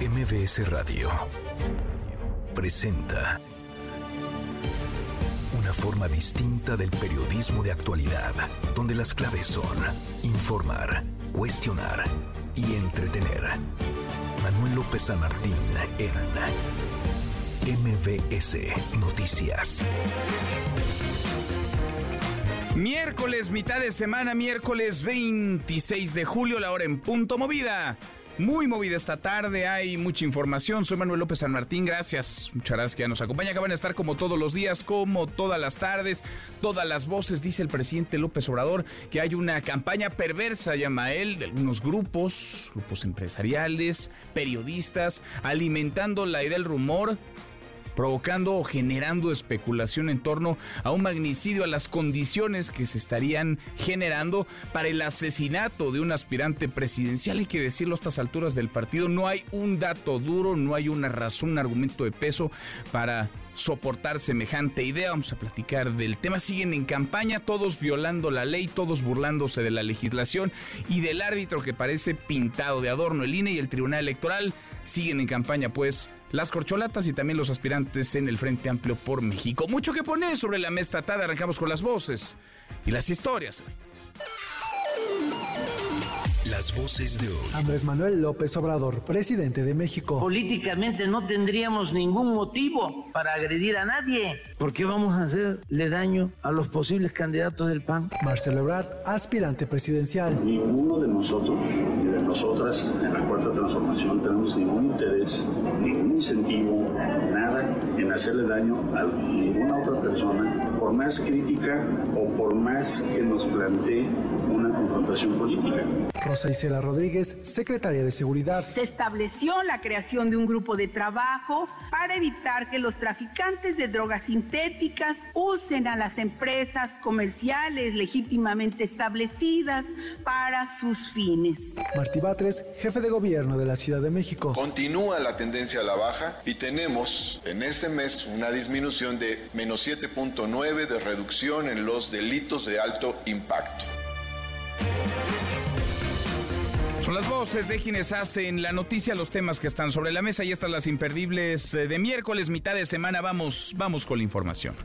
MBS Radio presenta una forma distinta del periodismo de actualidad, donde las claves son informar, cuestionar y entretener. Manuel López San Martín en MBS Noticias. Miércoles, mitad de semana, miércoles 26 de julio, la hora en punto movida. Muy movida esta tarde, hay mucha información. Soy Manuel López San Martín, gracias. Muchas gracias que ya nos acompaña. Acaban de estar como todos los días, como todas las tardes, todas las voces. Dice el presidente López Obrador que hay una campaña perversa, llama él, de algunos grupos, grupos empresariales, periodistas, alimentando la idea del rumor provocando o generando especulación en torno a un magnicidio, a las condiciones que se estarían generando para el asesinato de un aspirante presidencial. Hay que decirlo a estas alturas del partido, no hay un dato duro, no hay una razón, un argumento de peso para soportar semejante idea. Vamos a platicar del tema. Siguen en campaña, todos violando la ley, todos burlándose de la legislación y del árbitro que parece pintado de adorno. El INE y el Tribunal Electoral siguen en campaña, pues, las corcholatas y también los aspirantes en el Frente Amplio por México. Mucho que poner sobre la mesa tarde. Arrancamos con las voces y las historias. Las voces de hoy. Andrés Manuel López Obrador, presidente de México. Políticamente no tendríamos ningún motivo para agredir a nadie. ¿Por qué vamos a hacerle daño a los posibles candidatos del PAN? Marcelo Ebrard, aspirante presidencial. Ninguno de nosotros y de nosotras en la cuarta transformación tenemos ningún interés, ningún incentivo, nada en hacerle daño a ninguna otra persona, por más crítica o por más que nos plantee confrontación política. Rosa Isela Rodríguez, secretaria de Seguridad. Se estableció la creación de un grupo de trabajo para evitar que los traficantes de drogas sintéticas usen a las empresas comerciales legítimamente establecidas para sus fines. Martí Batres, jefe de gobierno de la Ciudad de México. Continúa la tendencia a la baja y tenemos en este mes una disminución de menos 7.9 de reducción en los delitos de alto impacto. Son las voces de quienes hacen la noticia, los temas que están sobre la mesa y estas las imperdibles eh, de miércoles, mitad de semana. Vamos, vamos con la información.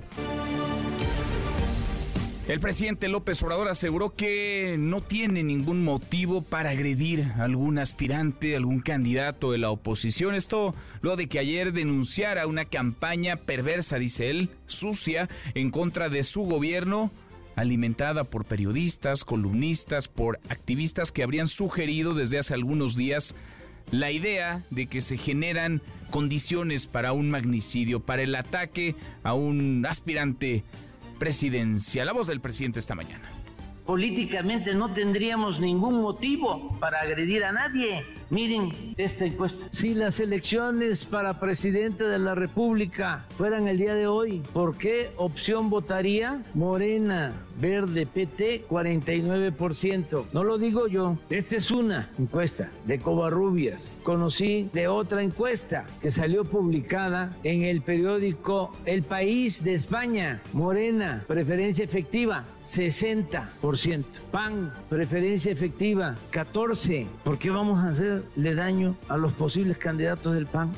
El presidente López Obrador aseguró que no tiene ningún motivo para agredir a algún aspirante, algún candidato de la oposición. Esto luego de que ayer denunciara una campaña perversa, dice él, sucia, en contra de su gobierno alimentada por periodistas, columnistas, por activistas que habrían sugerido desde hace algunos días la idea de que se generan condiciones para un magnicidio, para el ataque a un aspirante presidencial. La voz del presidente esta mañana. Políticamente no tendríamos ningún motivo para agredir a nadie. Miren esta encuesta. Si las elecciones para presidente de la República fueran el día de hoy, ¿por qué opción votaría? Morena, Verde, PT, 49%. No lo digo yo. Esta es una encuesta de Covarrubias. Conocí de otra encuesta que salió publicada en el periódico El País de España. Morena, preferencia efectiva, 60%. PAN, preferencia efectiva, 14%. ¿Por qué vamos a hacerle daño a los posibles candidatos del PAN?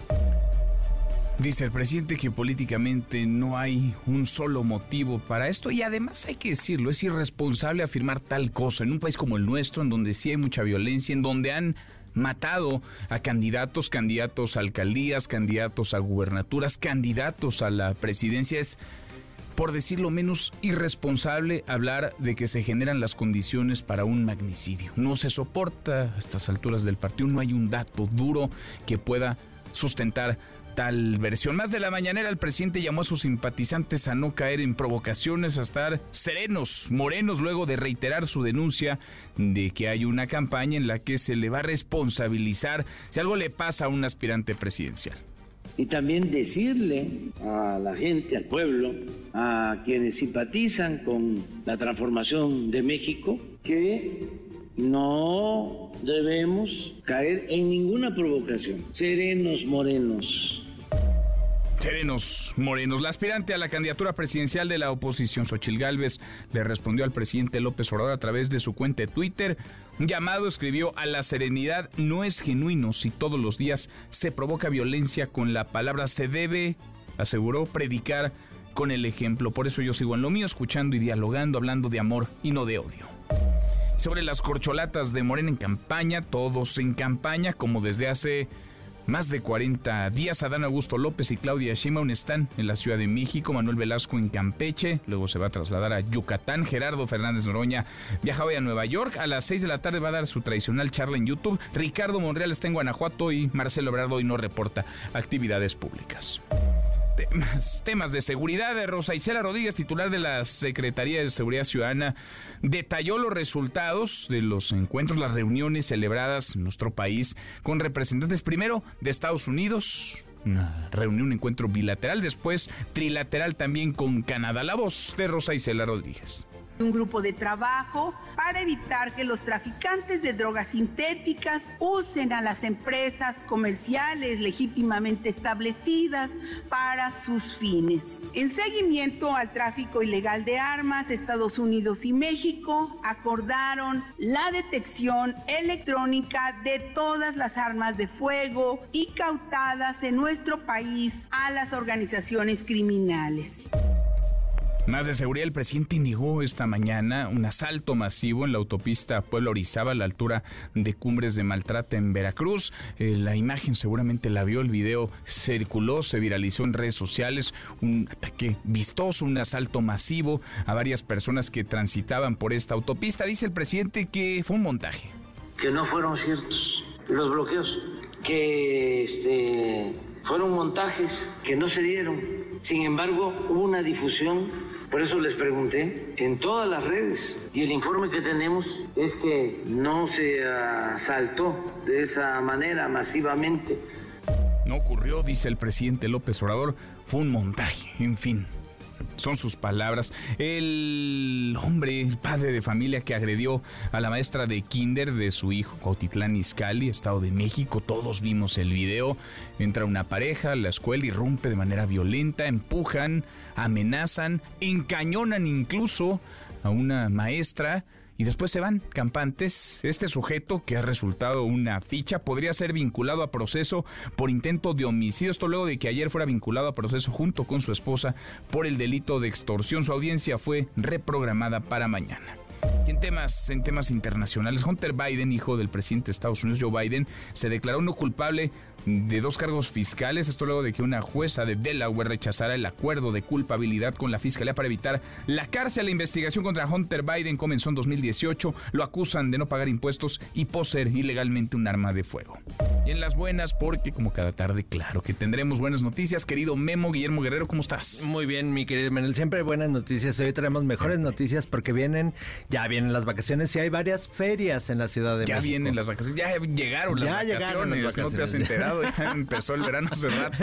Dice el presidente que políticamente no hay un solo motivo para esto y además hay que decirlo, es irresponsable afirmar tal cosa en un país como el nuestro, en donde sí hay mucha violencia, en donde han matado a candidatos, candidatos a alcaldías, candidatos a gubernaturas, candidatos a la presidencia. Es, por decirlo menos, irresponsable hablar de que se generan las condiciones para un magnicidio. No se soporta a estas alturas del partido, no hay un dato duro que pueda sustentar tal versión. Más de la mañanera, el presidente llamó a sus simpatizantes a no caer en provocaciones, a estar serenos, morenos, luego de reiterar su denuncia de que hay una campaña en la que se le va a responsabilizar si algo le pasa a un aspirante presidencial. Y también decirle a la gente, al pueblo, a quienes simpatizan con la transformación de México, que no debemos caer en ninguna provocación. Serenos, morenos. Serenos Morenos. La aspirante a la candidatura presidencial de la oposición, Xochil Gálvez, le respondió al presidente López Obrador a través de su cuenta de Twitter. Un llamado escribió a la serenidad no es genuino si todos los días se provoca violencia con la palabra se debe, aseguró, predicar con el ejemplo. Por eso yo sigo en lo mío, escuchando y dialogando, hablando de amor y no de odio. Sobre las corcholatas de Morena en campaña, todos en campaña, como desde hace más de 40 días, Adán Augusto López y Claudia Sheinbaum están en la Ciudad de México, Manuel Velasco en Campeche, luego se va a trasladar a Yucatán, Gerardo Fernández Noroña viaja hoy a Nueva York, a las 6 de la tarde va a dar su tradicional charla en YouTube, Ricardo Monreal está en Guanajuato y Marcelo Obrado hoy no reporta actividades públicas temas, de seguridad. Rosa Isela Rodríguez, titular de la Secretaría de Seguridad Ciudadana, detalló los resultados de los encuentros, las reuniones celebradas en nuestro país con representantes primero de Estados Unidos, una reunión, un encuentro bilateral, después trilateral también con Canadá. La voz de Rosa Isela Rodríguez un grupo de trabajo para evitar que los traficantes de drogas sintéticas usen a las empresas comerciales legítimamente establecidas para sus fines. En seguimiento al tráfico ilegal de armas, Estados Unidos y México acordaron la detección electrónica de todas las armas de fuego y cautadas en nuestro país a las organizaciones criminales. Más de seguridad, el presidente negó esta mañana un asalto masivo en la autopista Puebla Orizaba a la altura de Cumbres de Maltrata en Veracruz. Eh, la imagen seguramente la vio, el video circuló, se viralizó en redes sociales, un ataque vistoso, un asalto masivo a varias personas que transitaban por esta autopista. Dice el presidente que fue un montaje. Que no fueron ciertos los bloqueos, que este, fueron montajes que no se dieron. Sin embargo, hubo una difusión por eso les pregunté en todas las redes. Y el informe que tenemos es que no se asaltó de esa manera masivamente. No ocurrió, dice el presidente López Obrador, fue un montaje, en fin son sus palabras. El hombre, el padre de familia que agredió a la maestra de kinder de su hijo, Cautitlán Izcalli, Estado de México, todos vimos el video. Entra una pareja la escuela, irrumpe de manera violenta, empujan, amenazan, encañonan incluso a una maestra y después se van campantes. Este sujeto, que ha resultado una ficha, podría ser vinculado a proceso por intento de homicidio. Esto luego de que ayer fuera vinculado a proceso junto con su esposa por el delito de extorsión. Su audiencia fue reprogramada para mañana. Y en temas, en temas internacionales, Hunter Biden, hijo del presidente de Estados Unidos, Joe Biden, se declaró no culpable de dos cargos fiscales. Esto luego de que una jueza de Delaware rechazara el acuerdo de culpabilidad con la fiscalía para evitar la cárcel. La investigación contra Hunter Biden comenzó en 2018. Lo acusan de no pagar impuestos y poseer ilegalmente un arma de fuego. Y en las buenas, porque como cada tarde, claro que tendremos buenas noticias. Querido Memo Guillermo Guerrero, ¿cómo estás? Muy bien, mi querido Manuel. Siempre buenas noticias. Hoy traemos mejores noticias porque vienen, ya vienen las vacaciones y hay varias ferias en la Ciudad de México. Ya vienen las vacaciones, ya llegaron las, vacaciones, llegaron las vacaciones. No te has enterado, ya empezó el verano hace rato.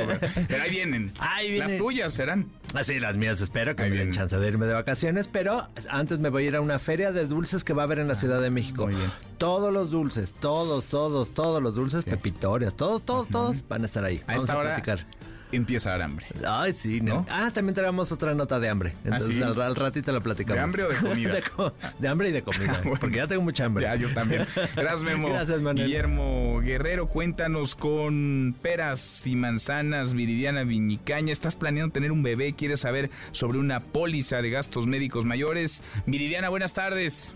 Pero ahí vienen. Las tuyas serán. Así, las mías espero que me den chance de irme de vacaciones, pero antes me voy a ir a una feria de dulces que va a haber en la ah, Ciudad de México. Muy bien. Todos los dulces, todos, todos, todos los dulces, pepitorias, todo, todo, todos van a estar ahí. Vamos a, platicar empieza a dar hambre. Ay, sí, ¿no? Ah, también traemos otra nota de hambre. ¿Ah, Entonces al, ratito la platicamos. ¿De hambre o de comida? de, hambre y de comida. Porque ya tengo mucha hambre. Ya, yo también. Gracias, Memo. Gracias, Manuel. Guillermo Guerrero, cuéntanos con peras y manzanas, Viridiana Viñicaña. ¿Estás planeando tener un bebé? ¿Quieres saber sobre una póliza de gastos médicos mayores? Viridiana, buenas tardes.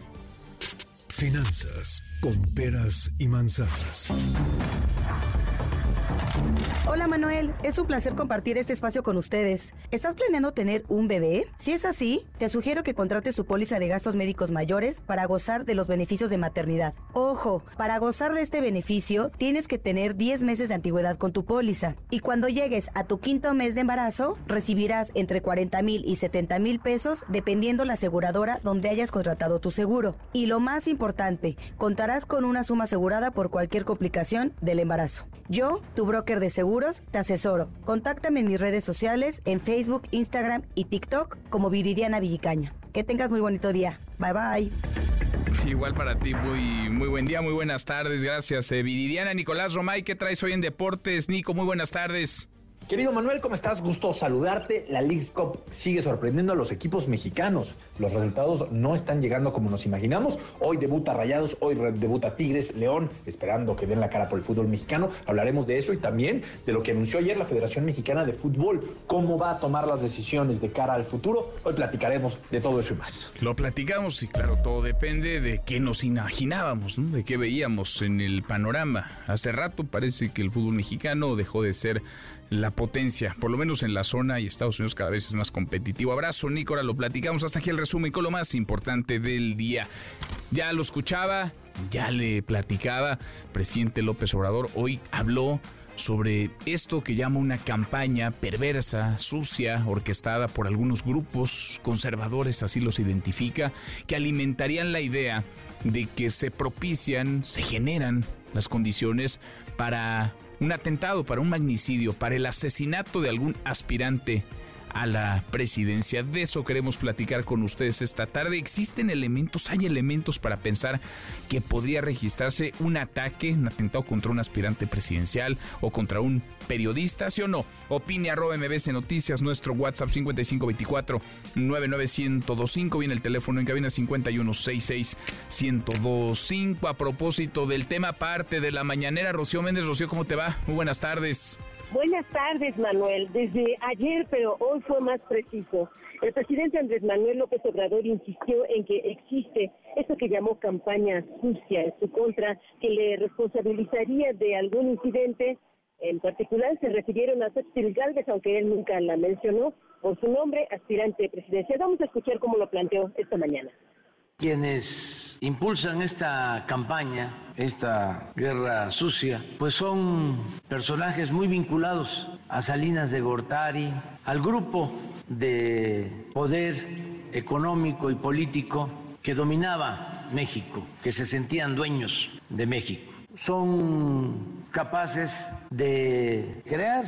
Finanzas con peras y manzanas. Hola Manuel, es un placer compartir este espacio con ustedes. ¿Estás planeando tener un bebé? Si es así, te sugiero que contrates tu póliza de gastos médicos mayores para gozar de los beneficios de maternidad. Ojo, para gozar de este beneficio tienes que tener 10 meses de antigüedad con tu póliza. Y cuando llegues a tu quinto mes de embarazo, recibirás entre 40 mil y 70 mil pesos dependiendo la aseguradora donde hayas contratado tu seguro. Y lo más importante, con una suma asegurada por cualquier complicación del embarazo. Yo, tu broker de seguros, te asesoro. Contáctame en mis redes sociales, en Facebook, Instagram y TikTok como Viridiana Villicaña. Que tengas muy bonito día. Bye bye. Igual para ti, muy, muy buen día, muy buenas tardes, gracias. Eh, Viridiana Nicolás Romay, ¿qué traes hoy en Deportes? Nico, muy buenas tardes. Querido Manuel, ¿cómo estás? Gusto saludarte. La League's Cup sigue sorprendiendo a los equipos mexicanos. Los resultados no están llegando como nos imaginamos. Hoy debuta Rayados, hoy debuta Tigres, León, esperando que den la cara por el fútbol mexicano. Hablaremos de eso y también de lo que anunció ayer la Federación Mexicana de Fútbol. ¿Cómo va a tomar las decisiones de cara al futuro? Hoy platicaremos de todo eso y más. Lo platicamos y claro, todo depende de qué nos imaginábamos, de qué veíamos en el panorama. Hace rato parece que el fútbol mexicano dejó de ser la potencia, por lo menos en la zona y Estados Unidos cada vez es más competitivo. Abrazo, Nico, lo platicamos hasta aquí el resumen con lo más importante del día. Ya lo escuchaba, ya le platicaba, presidente López Obrador hoy habló sobre esto que llama una campaña perversa, sucia, orquestada por algunos grupos conservadores, así los identifica, que alimentarían la idea de que se propician, se generan las condiciones para un atentado, para un magnicidio, para el asesinato de algún aspirante a la presidencia. De eso queremos platicar con ustedes esta tarde. ¿Existen elementos, hay elementos para pensar que podría registrarse un ataque, un atentado contra un aspirante presidencial o contra un periodista, sí o no? Opine arroba MBC Noticias, nuestro WhatsApp 5524 99125, viene el teléfono en cabina 5166 A propósito del tema parte de la mañanera, Rocío Méndez. Rocío, ¿cómo te va? Muy buenas tardes. Buenas tardes, Manuel. Desde ayer, pero hoy fue más preciso. El presidente Andrés Manuel López Obrador insistió en que existe esto que llamó campaña sucia en su contra, que le responsabilizaría de algún incidente. En particular se refirieron a Xochitl Galvez, aunque él nunca la mencionó por su nombre, aspirante presidencial. Vamos a escuchar cómo lo planteó esta mañana. Quienes impulsan esta campaña, esta guerra sucia, pues son personajes muy vinculados a Salinas de Gortari, al grupo de poder económico y político que dominaba México, que se sentían dueños de México. Son capaces de crear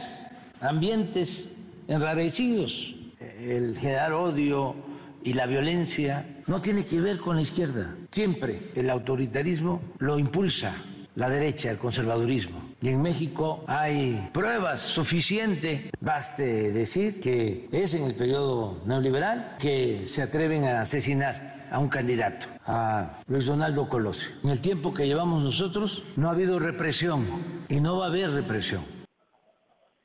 ambientes enrarecidos, el generar odio, y la violencia no tiene que ver con la izquierda. Siempre el autoritarismo lo impulsa la derecha, el conservadurismo. Y en México hay pruebas suficientes, baste decir que es en el periodo neoliberal que se atreven a asesinar a un candidato, a Luis Donaldo Colosio. En el tiempo que llevamos nosotros no ha habido represión y no va a haber represión.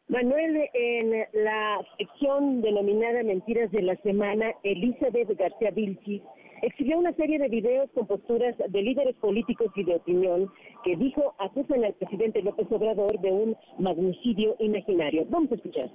Manuel, en la sección denominada Mentiras de la Semana, Elizabeth García Vilchis exhibió una serie de videos con posturas de líderes políticos y de opinión que dijo acusan al presidente López Obrador de un magnicidio imaginario. Vamos a escuchar.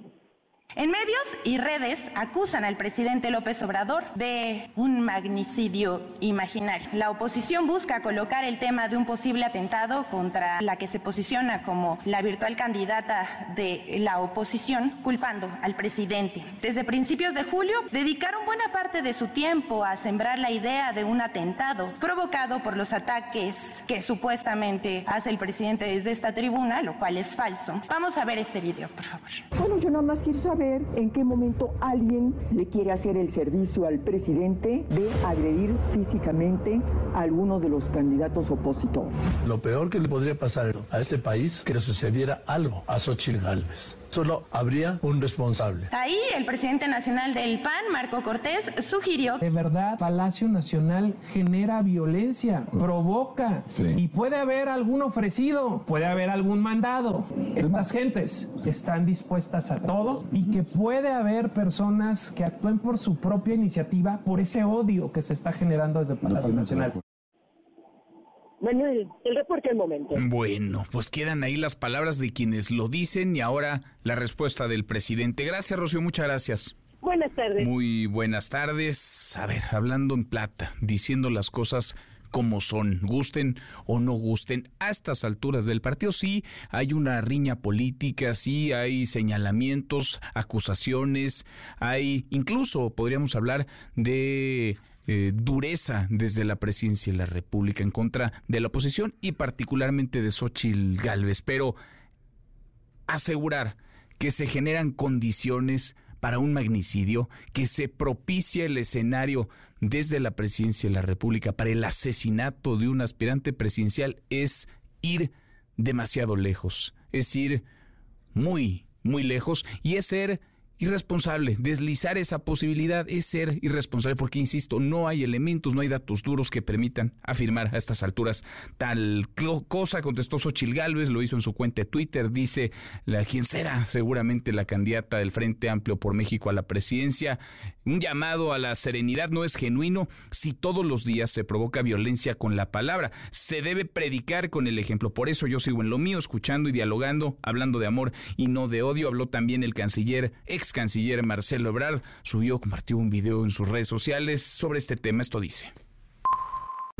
En medios y redes acusan al presidente López Obrador de un magnicidio imaginario. La oposición busca colocar el tema de un posible atentado contra la que se posiciona como la virtual candidata de la oposición, culpando al presidente. Desde principios de julio dedicaron buena parte de su tiempo a sembrar la idea de un atentado provocado por los ataques que supuestamente hace el presidente desde esta tribuna, lo cual es falso. Vamos a ver este video, por favor. Bueno, yo nada más quiero saber en qué momento alguien le quiere hacer el servicio al presidente de agredir físicamente a alguno de los candidatos opositores. Lo peor que le podría pasar a este país que le sucediera algo a Xochitl Gálvez solo habría un responsable. Ahí el presidente nacional del PAN, Marco Cortés, sugirió... De verdad, Palacio Nacional genera violencia, provoca y puede haber algún ofrecido, puede haber algún mandado. Estas gentes están dispuestas a todo y que puede haber personas que actúen por su propia iniciativa por ese odio que se está generando desde Palacio Nacional. Manuel, el reporte al momento. Bueno, pues quedan ahí las palabras de quienes lo dicen y ahora la respuesta del presidente. Gracias, Rocío, muchas gracias. Buenas tardes. Muy buenas tardes. A ver, hablando en plata, diciendo las cosas como son, gusten o no gusten. A estas alturas del partido sí hay una riña política, sí hay señalamientos, acusaciones, hay incluso podríamos hablar de eh, dureza desde la presidencia de la República en contra de la oposición y particularmente de Xochitl Galvez. Pero asegurar que se generan condiciones para un magnicidio, que se propicia el escenario desde la presidencia de la República para el asesinato de un aspirante presidencial es ir demasiado lejos, es ir muy, muy lejos y es ser irresponsable. Deslizar esa posibilidad es ser irresponsable porque, insisto, no hay elementos, no hay datos duros que permitan afirmar a estas alturas tal cosa. Contestó Xochil Gálvez, lo hizo en su cuenta de Twitter, dice la quien será seguramente la candidata del Frente Amplio por México a la presidencia. Un llamado a la serenidad no es genuino si todos los días se provoca violencia con la palabra. Se debe predicar con el ejemplo. Por eso yo sigo en lo mío, escuchando y dialogando, hablando de amor y no de odio. Habló también el canciller ex canciller Marcelo Ebrard subió, compartió un video en sus redes sociales sobre este tema. Esto dice.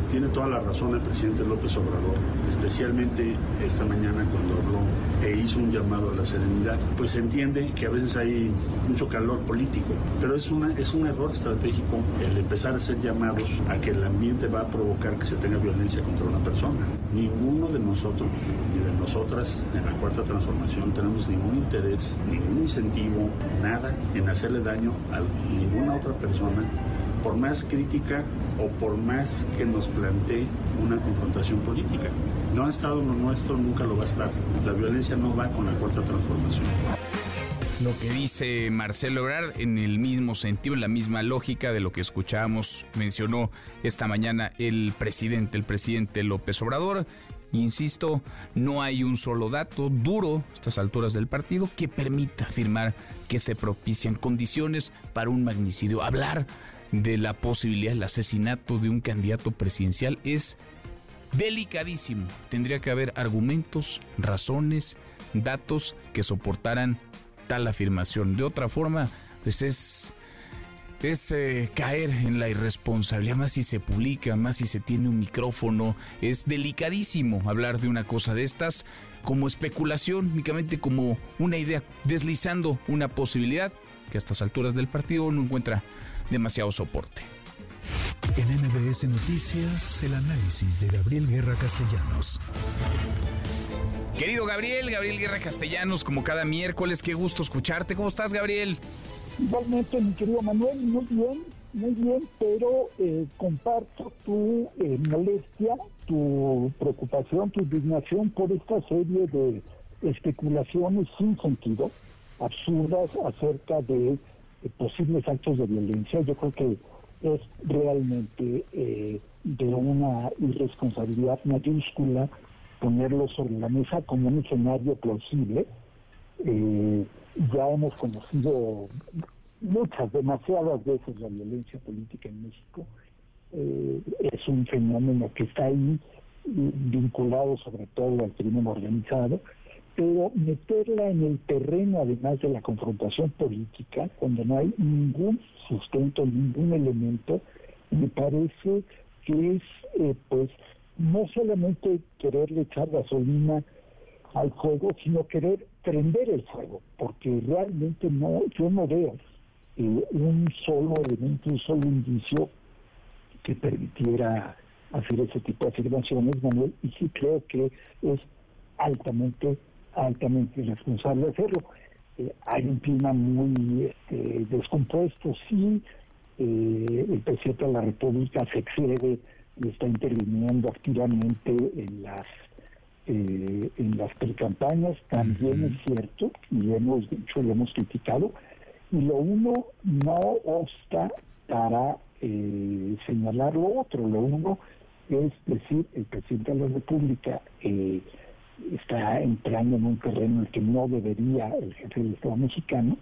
Tiene toda la razón el presidente López Obrador, especialmente esta mañana cuando habló e hizo un llamado a la serenidad. Pues se entiende que a veces hay mucho calor político, pero es, una, es un error estratégico el empezar a hacer llamados a que el ambiente va a provocar que se tenga violencia contra una persona. Ninguno de nosotros ni de nosotras en la cuarta transformación tenemos ningún interés, ningún incentivo, nada en hacerle daño a ninguna otra persona por más crítica o por más que nos plantee una confrontación política. No ha estado lo nuestro, nunca lo va a estar. La violencia no va con la cuarta transformación. Lo que dice Marcelo Ebrard en el mismo sentido, en la misma lógica de lo que escuchamos, mencionó esta mañana el presidente, el presidente López Obrador. Insisto, no hay un solo dato duro a estas alturas del partido que permita afirmar que se propician condiciones para un magnicidio. Hablar de la posibilidad del asesinato de un candidato presidencial es delicadísimo. Tendría que haber argumentos, razones, datos que soportaran tal afirmación. De otra forma, pues es, es eh, caer en la irresponsabilidad, más si se publica, más si se tiene un micrófono. Es delicadísimo hablar de una cosa de estas como especulación, únicamente como una idea, deslizando una posibilidad que a estas alturas del partido no encuentra demasiado soporte. En MBS Noticias, el análisis de Gabriel Guerra Castellanos. Querido Gabriel, Gabriel Guerra Castellanos, como cada miércoles, qué gusto escucharte. ¿Cómo estás, Gabriel? Igualmente, mi querido Manuel, muy bien, muy bien, pero eh, comparto tu eh, molestia, tu preocupación, tu indignación por esta serie de especulaciones sin sentido, absurdas acerca de posibles actos de violencia. Yo creo que es realmente eh, de una irresponsabilidad mayúscula ponerlo sobre la mesa como un escenario plausible. Eh, ya hemos conocido muchas, demasiadas veces la violencia política en México. Eh, es un fenómeno que está ahí vinculado sobre todo al crimen organizado pero meterla en el terreno, además de la confrontación política, cuando no hay ningún sustento, ningún elemento, me parece que es, eh, pues, no solamente quererle echar gasolina al fuego, sino querer prender el fuego, porque realmente no, yo no veo eh, un solo elemento, un solo indicio que permitiera hacer ese tipo de afirmaciones, Manuel, y sí creo que es altamente altamente irresponsable hacerlo. Eh, hay un clima muy este, descompuesto, sí, eh, el presidente de la República se excede y está interviniendo activamente en las eh, en las precampañas, también es cierto, y hemos dicho, lo hemos criticado, y lo uno no obsta para señalar lo otro, lo uno es decir, el presidente de la República eh, está entrando en un terreno en el que no debería el jefe del Estado mexicano,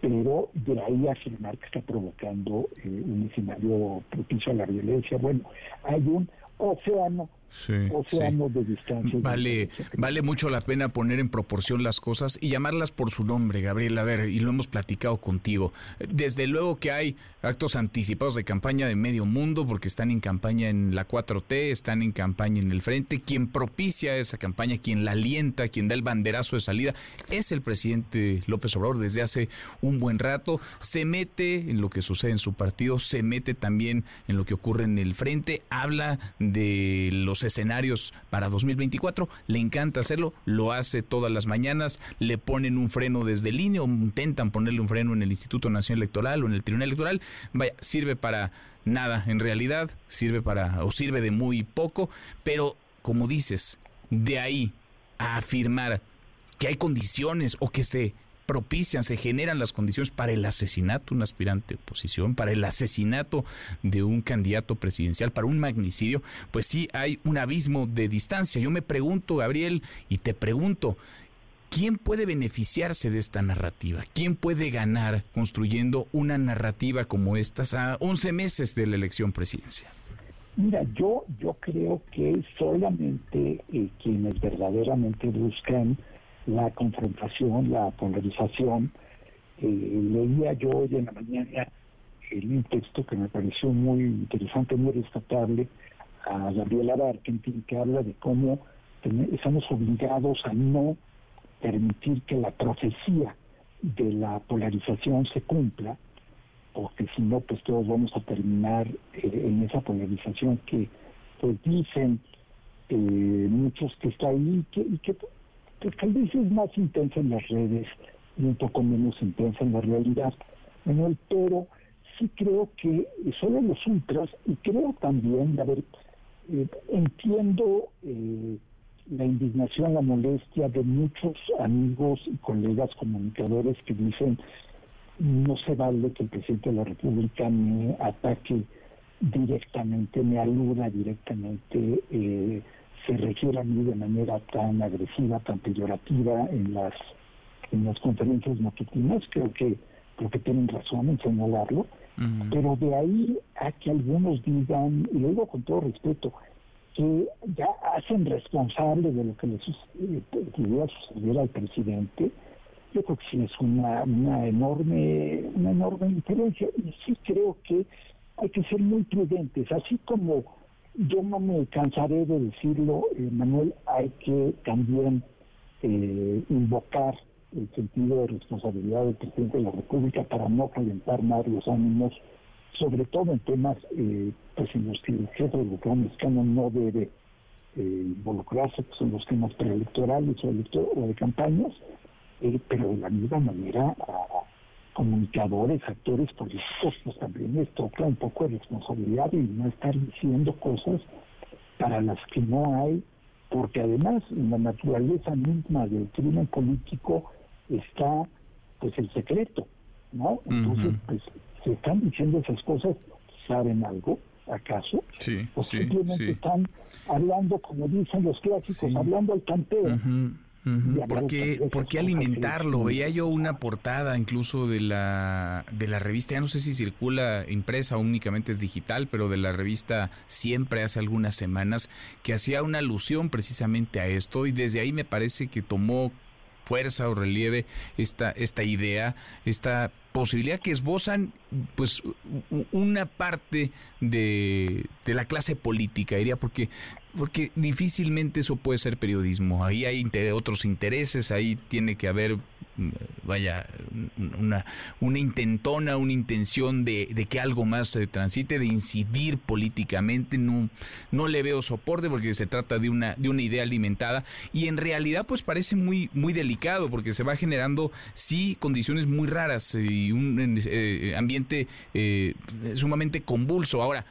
pero de ahí afirmar que está provocando eh, un escenario propicio a la violencia. Bueno, hay un océano de distancia. Vale, vale mucho la pena poner en proporción las cosas y llamarlas por su nombre, Gabriel. A ver, y lo hemos platicado contigo. Desde luego que hay actos anticipados de campaña de medio mundo porque están en campaña en la 4T, están en campaña en el frente. Quien propicia esa campaña, quien la alienta, quien da el banderazo de salida, es el presidente López Obrador desde hace un buen rato. Se mete en lo que sucede en su partido, se mete también en lo que ocurre en el frente, habla de los escenarios para 2024. Le encanta hacerlo, lo hace todas las mañanas, le ponen un freno desde línea o intentan ponerle un freno en el Instituto Nacional Electoral o en el Tribunal Electoral. Vaya, sirve para nada en realidad, sirve para o sirve de muy poco, pero como dices, de ahí a afirmar que hay condiciones o que se propician, se generan las condiciones para el asesinato de un aspirante de oposición, para el asesinato de un candidato presidencial, para un magnicidio, pues sí hay un abismo de distancia. Yo me pregunto, Gabriel, y te pregunto, ¿Quién puede beneficiarse de esta narrativa? ¿Quién puede ganar construyendo una narrativa como esta a 11 meses de la elección presidencial? Mira, yo, yo creo que solamente eh, quienes verdaderamente buscan la confrontación, la polarización, eh, leía yo hoy en la mañana en un texto que me pareció muy interesante, muy rescatable, a Gabriela Barkentin, que habla de cómo estamos obligados a no permitir que la profecía de la polarización se cumpla, porque si no, pues todos vamos a terminar eh, en esa polarización que pues dicen eh, muchos que está ahí que, y que, tal vez es más intensa en las redes y un poco menos intensa en la realidad. el pero sí creo que solo los ultras, y creo también, a ver, eh, entiendo la indignación, la molestia de muchos amigos y colegas comunicadores que dicen no se vale que el presidente de la República me ataque directamente, me aluda directamente, eh, se refiere a mí de manera tan agresiva, tan peyorativa en las en las conferencias matutinas, creo que creo que tienen razón en señalarlo, pero de ahí a que algunos digan, y lo digo con todo respeto, que ya hacen responsable de lo que le pudiera suceder al presidente, yo creo que sí es una, una enorme, una enorme diferencia. Y sí creo que hay que ser muy prudentes, así como yo no me cansaré de decirlo, eh, Manuel, hay que también eh, invocar el sentido de responsabilidad del presidente de la República para no calentar más los ánimos sobre todo en temas eh, pues en los que el jefe del gobierno mexicano no debe eh, involucrarse, que son los temas preelectorales o, de campañas, eh, pero de la misma manera a comunicadores, actores políticos, pues también les toca un poco de responsabilidad y no estar diciendo cosas para las que no hay, porque además en la naturaleza misma del crimen político está pues el secreto, ¿no? Entonces, pues se están diciendo esas cosas, ¿saben algo? ¿Acaso? Sí, o simplemente están hablando, como dicen los clásicos, hablando al canteo. ¿Por, qué, alimentarlo? Veía yo una portada incluso de la, de la revista, ya no sé si circula impresa o únicamente es digital, pero de la revista Siempre hace algunas semanas, que hacía una alusión precisamente a esto y desde ahí me parece que tomó fuerza o relieve esta, esta idea, esta posibilidad que esbozan pues una parte de, de la clase política, diría, porque porque difícilmente eso puede ser periodismo. Ahí hay otros intereses, ahí tiene que haber, mm, vaya, una, una intentona, una intención de, de que algo más se transite, de incidir políticamente. No, no le veo soporte porque se trata de una, de una idea alimentada y en realidad pues parece muy, muy delicado porque se va generando, sí, condiciones muy raras y un eh, ambiente eh, sumamente convulso. Ahora,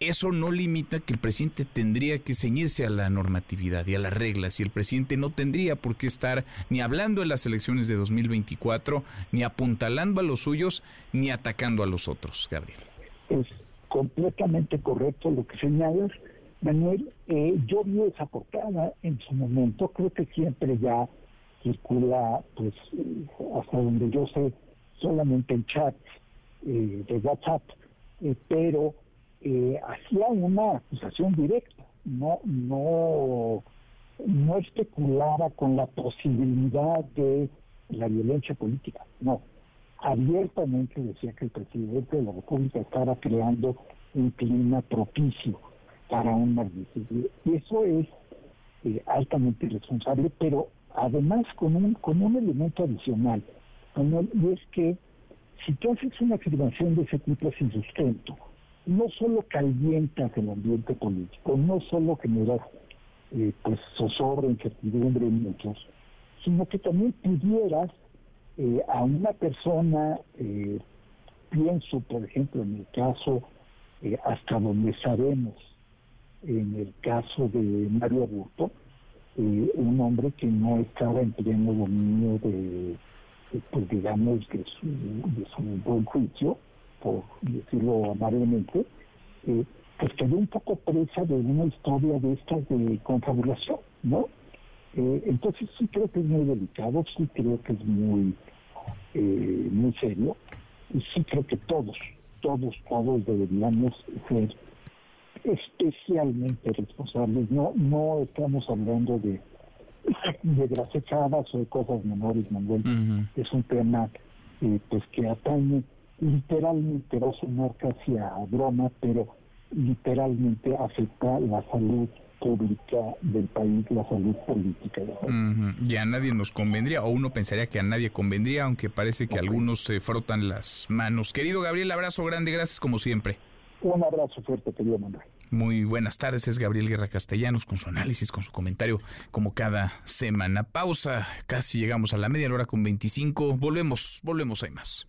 eso no limita que el presidente tendría que ceñirse a la normatividad y a las reglas y el presidente no tendría por qué estar ni hablando en las elecciones de 2024, ni apuntalando a los suyos, ni atacando a los otros, Gabriel. Es completamente correcto lo que señalas. Manuel, eh, yo vi esa portada en su momento, creo que siempre ya circula, pues, eh, hasta donde yo sé, solamente en chat eh, de WhatsApp, pero eh, hacía una acusación directa, no, no, no especulaba con la posibilidad de la violencia política, no. Abiertamente decía que el presidente de la República estaba creando un clima propicio para un magnicidio. Eso es eh, altamente irresponsable, pero además con un, con un elemento adicional, y es que si tú haces una afirmación de ese tipo sin sustento, no solo calientas el ambiente político, no solo generas eh, pues zozobra, incertidumbre en muchos, sino que también pudieras eh, a una persona, eh, pienso por ejemplo en el caso, eh, hasta donde sabemos, en el caso de Mario Aburto, un hombre que no estaba en pleno dominio de, pues digamos, de su, de su buen juicio, por decirlo amablemente, eh, pues quedó un poco presa de una historia de estas de confabulación, ¿no? Eh, entonces sí creo que es muy delicado, sí creo que es muy, eh, muy serio, y sí creo que todos, todos, todos deberíamos ser especialmente responsables. No, no estamos hablando de, de grasechadas o de cosas menores, Manuel. Es un tema eh, pues que atañe literalmente, va a sonar casi a broma, pero literalmente afecta la salud pública del país, la salud política. Y a nadie nos convendría, o uno pensaría que a nadie convendría, aunque parece que algunos se frotan las manos. Querido Gabriel, abrazo grande, gracias como siempre. Un abrazo fuerte, querido Manuel. Muy buenas tardes, es Gabriel Guerra Castellanos con su análisis, con su comentario, como cada semana. Pausa, casi llegamos a la media hora con 25. Volvemos, volvemos, hay más.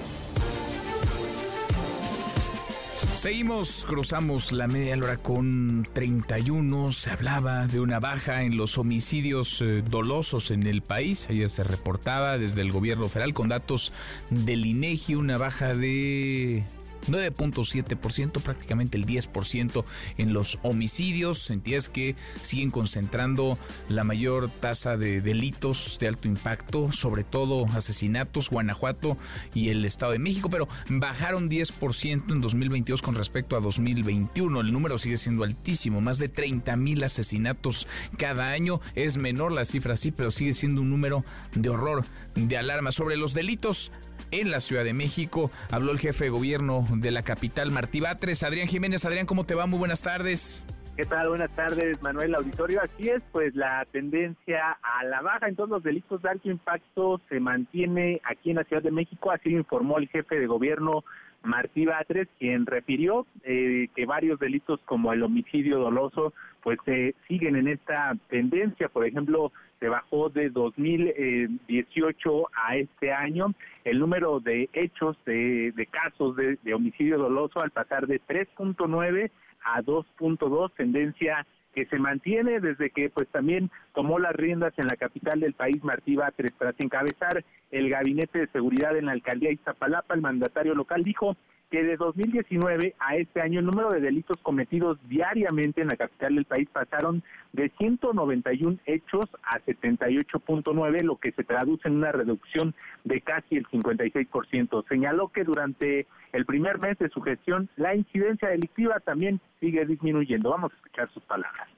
Seguimos, cruzamos la media hora con 31. Se hablaba de una baja en los homicidios eh, dolosos en el país. Ayer se reportaba desde el gobierno federal con datos del INEGI una baja de 9.7%, prácticamente el 10% en los homicidios, entidades que siguen concentrando la mayor tasa de delitos de alto impacto, sobre todo asesinatos, Guanajuato y el Estado de México, pero bajaron 10% en 2022 con respecto a 2021. El número sigue siendo altísimo, más de 30 mil asesinatos cada año. Es menor la cifra, sí, pero sigue siendo un número de horror, de alarma. Sobre los delitos, en la Ciudad de México. Habló el jefe de gobierno de la capital, Martí Batres. Adrián Jiménez, Adrián, ¿cómo te va? Muy buenas tardes. ¿Qué tal? Buenas tardes, Manuel Auditorio. Así es, pues la tendencia a la baja en todos los delitos de alto impacto se mantiene aquí en la Ciudad de México, así informó el jefe de gobierno Martí Batres, quien refirió eh, que varios delitos como el homicidio doloso pues se siguen en esta tendencia. Por ejemplo, se bajó de 2018 a este año el número de hechos de, casos de, de homicidio doloso al pasar de 3.9 a 2.2, tendencia que se mantiene desde que pues también tomó las riendas en la capital del país Martí Batres tras encabezar el gabinete de seguridad en la alcaldía Iztapalapa. El mandatario local dijo que de 2019 a este año el número de delitos cometidos diariamente en la capital del país pasaron de 191 hechos a 78.9, lo que se traduce en una reducción de casi el 56%. Señaló que durante el primer mes de su gestión la incidencia delictiva también sigue disminuyendo. Vamos a escuchar sus palabras.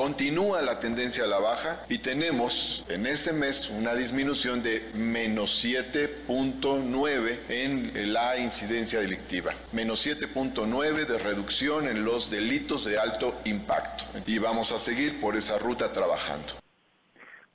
Continúa la tendencia a la baja y tenemos en este mes una disminución de menos 7.9 en la incidencia delictiva, menos 7.9 de reducción en los delitos de alto impacto. Y vamos a seguir por esa ruta trabajando.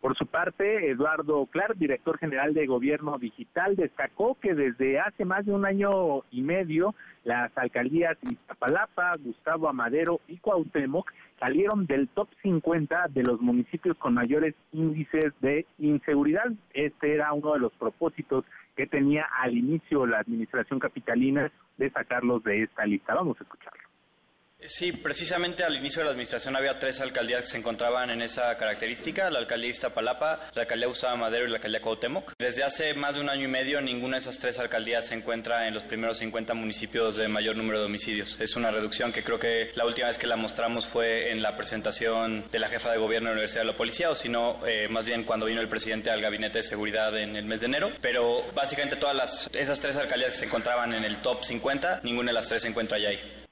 Por su parte, Eduardo Clark, director general de Gobierno Digital, destacó que desde hace más de un año y medio las alcaldías Iztapalapa, Gustavo Amadero y Cuauhtémoc salieron del top 50 de los municipios con mayores índices de inseguridad. Este era uno de los propósitos que tenía al inicio la administración capitalina de sacarlos de esta lista. Vamos a escucharlo. Sí, precisamente al inicio de la administración había tres alcaldías que se encontraban en esa característica, la alcaldía Iztapalapa, la alcaldía Gustavo Madero y la alcaldía Cuauhtémoc. Desde hace más de un año y medio ninguna de esas tres alcaldías se encuentra en los primeros 50 municipios de mayor número de homicidios. Es una reducción que creo que la última vez que la mostramos fue en la presentación de la jefa de gobierno de la Universidad de la Policía, o si no, eh, más bien cuando vino el presidente al gabinete de seguridad en el mes de enero. Pero básicamente todas las, esas tres alcaldías que se encontraban en el top 50, ninguna de las tres se encuentra ya ahí.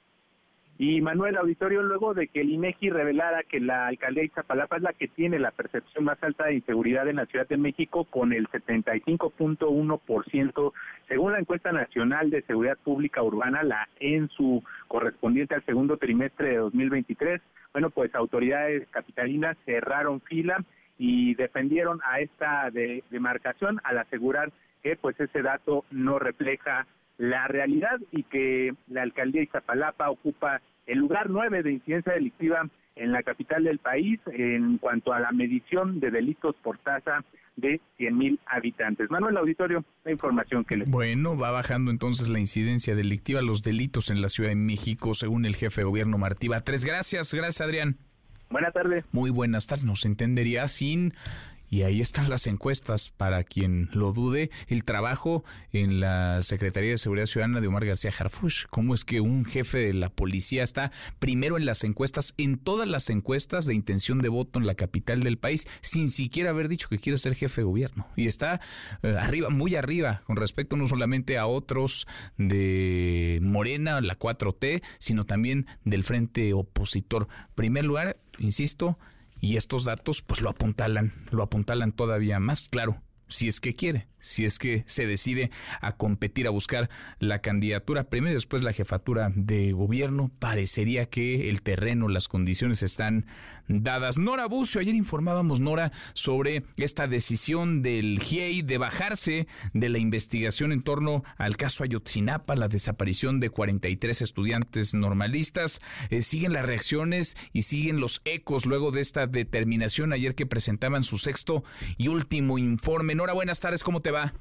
Y Manuel Auditorio, luego de que el INEGI revelara que la alcaldía Iztapalapa es la que tiene la percepción más alta de inseguridad en la Ciudad de México, con el 75.1%, según la encuesta nacional de seguridad pública urbana, la en su correspondiente al segundo trimestre de 2023, bueno, pues autoridades capitalinas cerraron fila y defendieron a esta demarcación al asegurar que pues ese dato no refleja la realidad y que la alcaldía de Iztapalapa ocupa el lugar nueve de incidencia delictiva en la capital del país en cuanto a la medición de delitos por tasa de 100 mil habitantes. Manuel Auditorio, la información que le. Bueno, va bajando entonces la incidencia delictiva, los delitos en la Ciudad de México, según el jefe de gobierno Martí Tres Gracias, gracias Adrián. Buenas tardes. Muy buenas tardes. Nos entendería sin y ahí están las encuestas para quien lo dude. El trabajo en la Secretaría de Seguridad Ciudadana de Omar García Harfush. ¿Cómo es que un jefe de la policía está primero en las encuestas, en todas las encuestas de intención de voto en la capital del país, sin siquiera haber dicho que quiere ser jefe de gobierno? Y está eh, arriba, muy arriba, con respecto no solamente a otros de Morena, la 4T, sino también del frente opositor. Primer lugar, insisto, y estos datos pues lo apuntalan, lo apuntalan todavía más, claro, si es que quiere si es que se decide a competir, a buscar la candidatura primero y después la jefatura de gobierno, parecería que el terreno, las condiciones están dadas. Nora Bucio, ayer informábamos, Nora, sobre esta decisión del GIEI de bajarse de la investigación en torno al caso Ayotzinapa, la desaparición de 43 estudiantes normalistas. Eh, siguen las reacciones y siguen los ecos luego de esta determinación ayer que presentaban su sexto y último informe. Nora, buenas tardes, ¿cómo te va?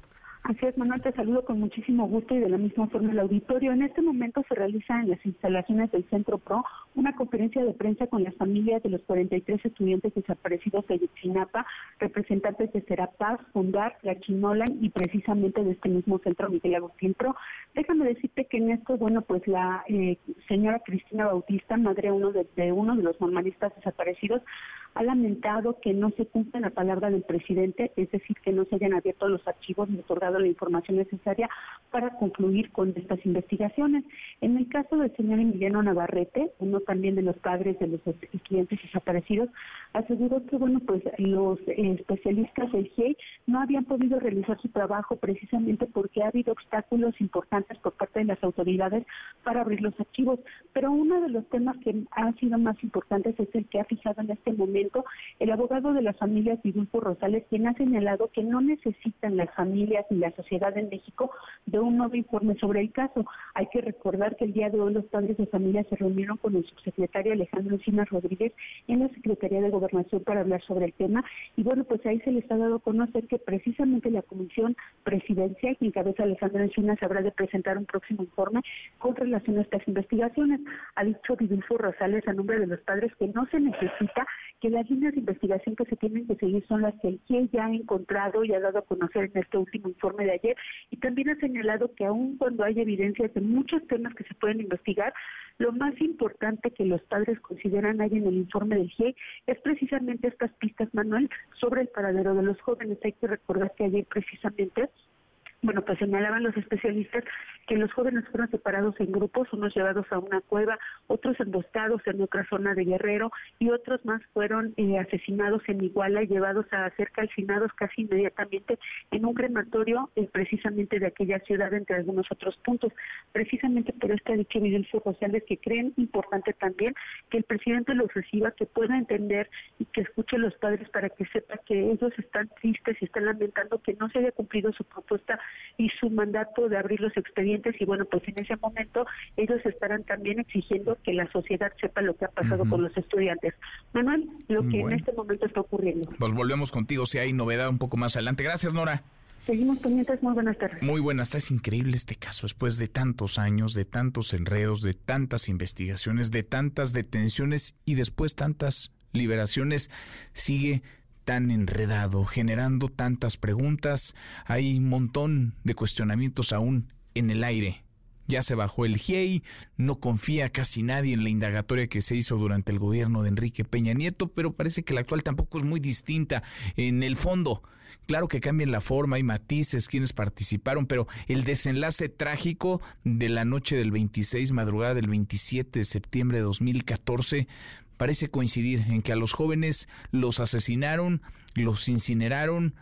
Así es, Manuel, te saludo con muchísimo gusto y de la misma forma el auditorio. En este momento se realiza en las instalaciones del Centro PRO una conferencia de prensa con las familias de los 43 estudiantes desaparecidos de Yotzinapa, representantes de Serapaz, Fundar, La Chinolan y precisamente de este mismo centro Miguel Agustín PRO. Déjame decirte que en esto, bueno, pues la eh, señora Cristina Bautista, madre uno de uno de los normalistas desaparecidos, ha lamentado que no se cumpla la palabra del presidente, es decir, que no se hayan abierto los archivos ni otorgado la información necesaria para concluir con estas investigaciones. En el caso del señor Emiliano Navarrete, uno también de los padres de los estudiantes desaparecidos, aseguró que, bueno, pues los especialistas del GIEI no habían podido realizar su trabajo precisamente porque ha habido obstáculos importantes por parte de las autoridades para abrir los archivos. Pero uno de los temas que han sido más importantes es el que ha fijado en este momento el abogado de las familias Vidulfo Rosales, quien ha señalado que no necesitan las familias ni la sociedad en México de un nuevo informe sobre el caso. Hay que recordar que el día de hoy los padres de familia se reunieron con el subsecretario Alejandro Encinas Rodríguez en la Secretaría de Gobernación para hablar sobre el tema y bueno, pues ahí se les ha dado a conocer que precisamente la Comisión Presidencial que encabeza Alejandro Encinas habrá de presentar un próximo informe con relación a estas investigaciones. Ha dicho Vidulfo Rosales a nombre de los padres que no se necesita que las líneas de investigación que se tienen que seguir son las que el GIE ya ha encontrado y ha dado a conocer en este último informe de ayer y también ha señalado que aun cuando hay evidencias de muchos temas que se pueden investigar, lo más importante que los padres consideran ahí en el informe del GIE es precisamente estas pistas, Manuel, sobre el paradero de los jóvenes. Hay que recordar que ayer precisamente bueno, pues señalaban los especialistas que los jóvenes fueron separados en grupos, unos llevados a una cueva, otros emboscados en otra zona de Guerrero y otros más fueron eh, asesinados en Iguala y llevados a ser calcinados casi inmediatamente en un crematorio eh, precisamente de aquella ciudad, entre algunos otros puntos. Precisamente por esto ha dicho Vidalcio Rosales que creen importante también que el presidente los reciba, que pueda entender y que escuche a los padres para que sepa que ellos están tristes y están lamentando que no se haya cumplido su propuesta y su mandato de abrir los expedientes y bueno, pues en ese momento ellos estarán también exigiendo que la sociedad sepa lo que ha pasado con los estudiantes. Manuel, lo que en este momento está ocurriendo. Pues volvemos contigo si hay novedad un poco más adelante. Gracias, Nora. Seguimos pendientes, muy buenas tardes. Muy buenas tardes, es increíble este caso, después de tantos años, de tantos enredos, de tantas investigaciones, de tantas detenciones y después tantas liberaciones, sigue tan enredado, generando tantas preguntas. Hay un montón de cuestionamientos aún en el aire. Ya se bajó el GIEI, no confía casi nadie en la indagatoria que se hizo durante el gobierno de Enrique Peña Nieto, pero parece que la actual tampoco es muy distinta en el fondo. Claro que cambian la forma, hay matices, quienes participaron, pero el desenlace trágico de la noche del 26, madrugada del 27 de septiembre de 2014, parece coincidir en que a los jóvenes los asesinaron, los incineraron,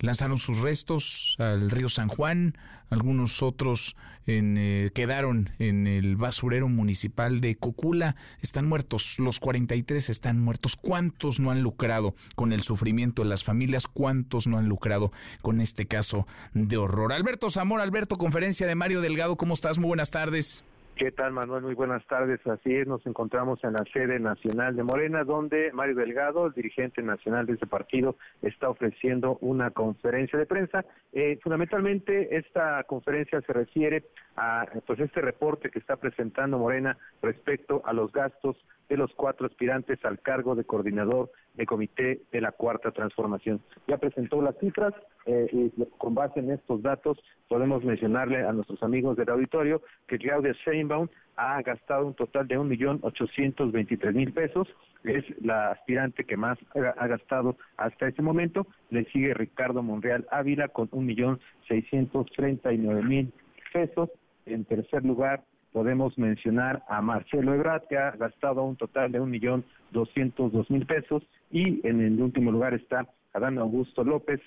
lanzaron sus restos al río San Juan, algunos otros en, eh, quedaron en el basurero municipal de Cocula, están muertos, los 43 están muertos. ¿Cuántos no han lucrado con el sufrimiento de las familias? ¿Cuántos no han lucrado con este caso de horror? Alberto Zamora, Alberto, conferencia de Mario Delgado, ¿cómo estás? Muy buenas tardes. ¿Qué tal, Manuel? Muy buenas tardes. Así es, nos encontramos en la sede nacional de Morena, donde Mario Delgado, el dirigente nacional de ese partido, está ofreciendo una conferencia de prensa. Eh, fundamentalmente, esta conferencia se refiere a pues este reporte que está presentando Morena respecto a los gastos de los cuatro aspirantes al cargo de coordinador de comité de la Cuarta Transformación. Ya presentó las cifras eh, y con base en estos datos podemos mencionarle a nuestros amigos del auditorio que Claudia Sheinbaum ha gastado un total de un millón ochocientos veintitrés mil pesos, es la aspirante que más ha gastado hasta este momento, le sigue Ricardo Monreal Ávila con un millón seiscientos treinta y nueve mil pesos, en tercer lugar podemos mencionar a Marcelo Ebrard, que ha gastado un total de un millón doscientos dos mil pesos, y en el último lugar está Adán Augusto López,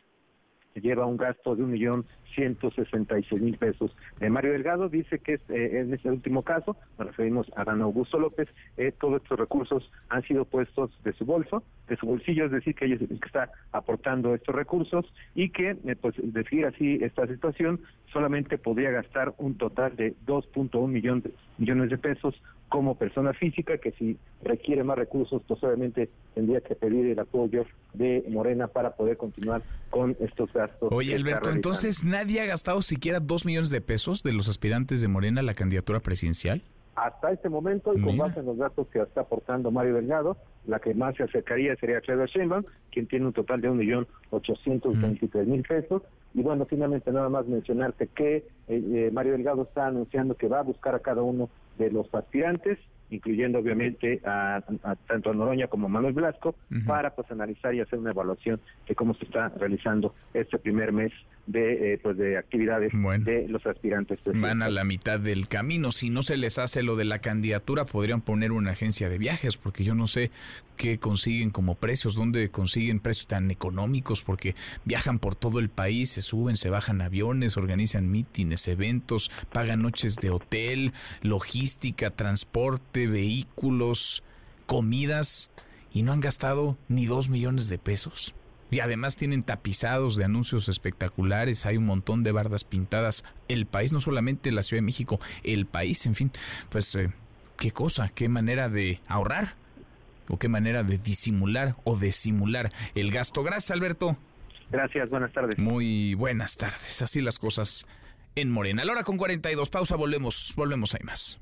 que lleva un gasto de un millón ciento sesenta y seis mil pesos. Eh, Mario Delgado dice que es, eh, en este último caso, nos referimos a Dan Augusto López, eh, todos estos recursos han sido puestos de su bolso, de su bolsillo, es decir, que ella es el que está aportando estos recursos y que, pues, decir así esta situación, solamente podría gastar un total de 2.1 millones de, millones de pesos como persona física, que si requiere más recursos, pues obviamente tendría que pedir el apoyo de Morena para poder continuar con estos gastos. Oye, Alberto, entonces nadie ha gastado siquiera dos millones de pesos de los aspirantes de Morena a la candidatura presidencial. Hasta este momento, y con base en los datos que está aportando Mario Delgado, la que más se acercaría sería Claudia Sheinbaum, quien tiene un total de un millón ochocientos veintitrés mil pesos. Y bueno, finalmente nada más mencionarte que eh, eh, Mario Delgado está anunciando que va a buscar a cada uno de los aspirantes, incluyendo obviamente a, tanto a Noroña como a Manuel Blasco, para pues analizar y hacer una evaluación de cómo se está realizando este primer mes de, eh, pues, de actividades de los aspirantes. Van a la mitad del camino. Si no se les hace lo de la candidatura, podrían poner una agencia de viajes, porque yo no sé qué consiguen como precios, dónde consiguen precios tan económicos, porque viajan por todo el país, se suben, se bajan aviones, organizan mítines, eventos, pagan noches de hotel, logística, transporte, vehículos, comidas, y no han gastado ni dos millones de pesos. Y además tienen tapizados de anuncios espectaculares, hay un montón de bardas pintadas. El país, no solamente la Ciudad de México, el país, en fin, pues eh, qué cosa, qué manera de ahorrar o qué manera de disimular o de simular el gasto. Gracias, Alberto. Gracias, buenas tardes. Muy buenas tardes. Así las cosas en Morena. A la hora con 42, pausa, volvemos, volvemos, hay más.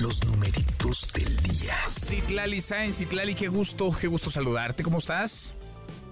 Los numeritos del día. Citlali Sáenz, Citlali, qué gusto, qué gusto saludarte. ¿Cómo estás?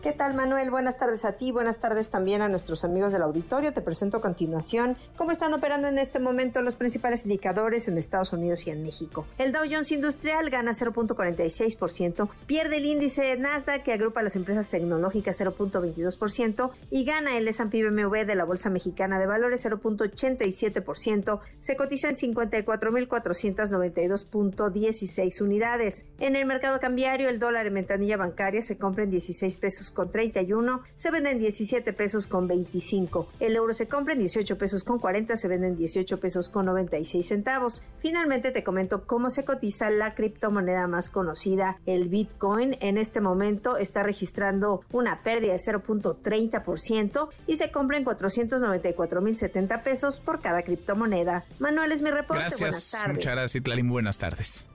¿Qué tal Manuel? Buenas tardes a ti, buenas tardes también a nuestros amigos del auditorio. Te presento a continuación cómo están operando en este momento los principales indicadores en Estados Unidos y en México. El Dow Jones Industrial gana 0.46%, pierde el índice de Nasdaq que agrupa las empresas tecnológicas 0.22% y gana el S&P BMW de la Bolsa Mexicana de Valores 0.87%. Se cotiza en 54.492.16 unidades. En el mercado cambiario, el dólar en ventanilla bancaria se compra en 16 pesos con 31, se venden 17 pesos con 25. El euro se compra en 18 pesos con 40, se venden 18 pesos con 96 centavos. Finalmente te comento cómo se cotiza la criptomoneda más conocida, el Bitcoin. En este momento está registrando una pérdida de 0.30% y se compra en 494.070 pesos por cada criptomoneda. Manuel es mi reporte. Gracias. Buenas tardes. Muchas gracias. Buenas tardes.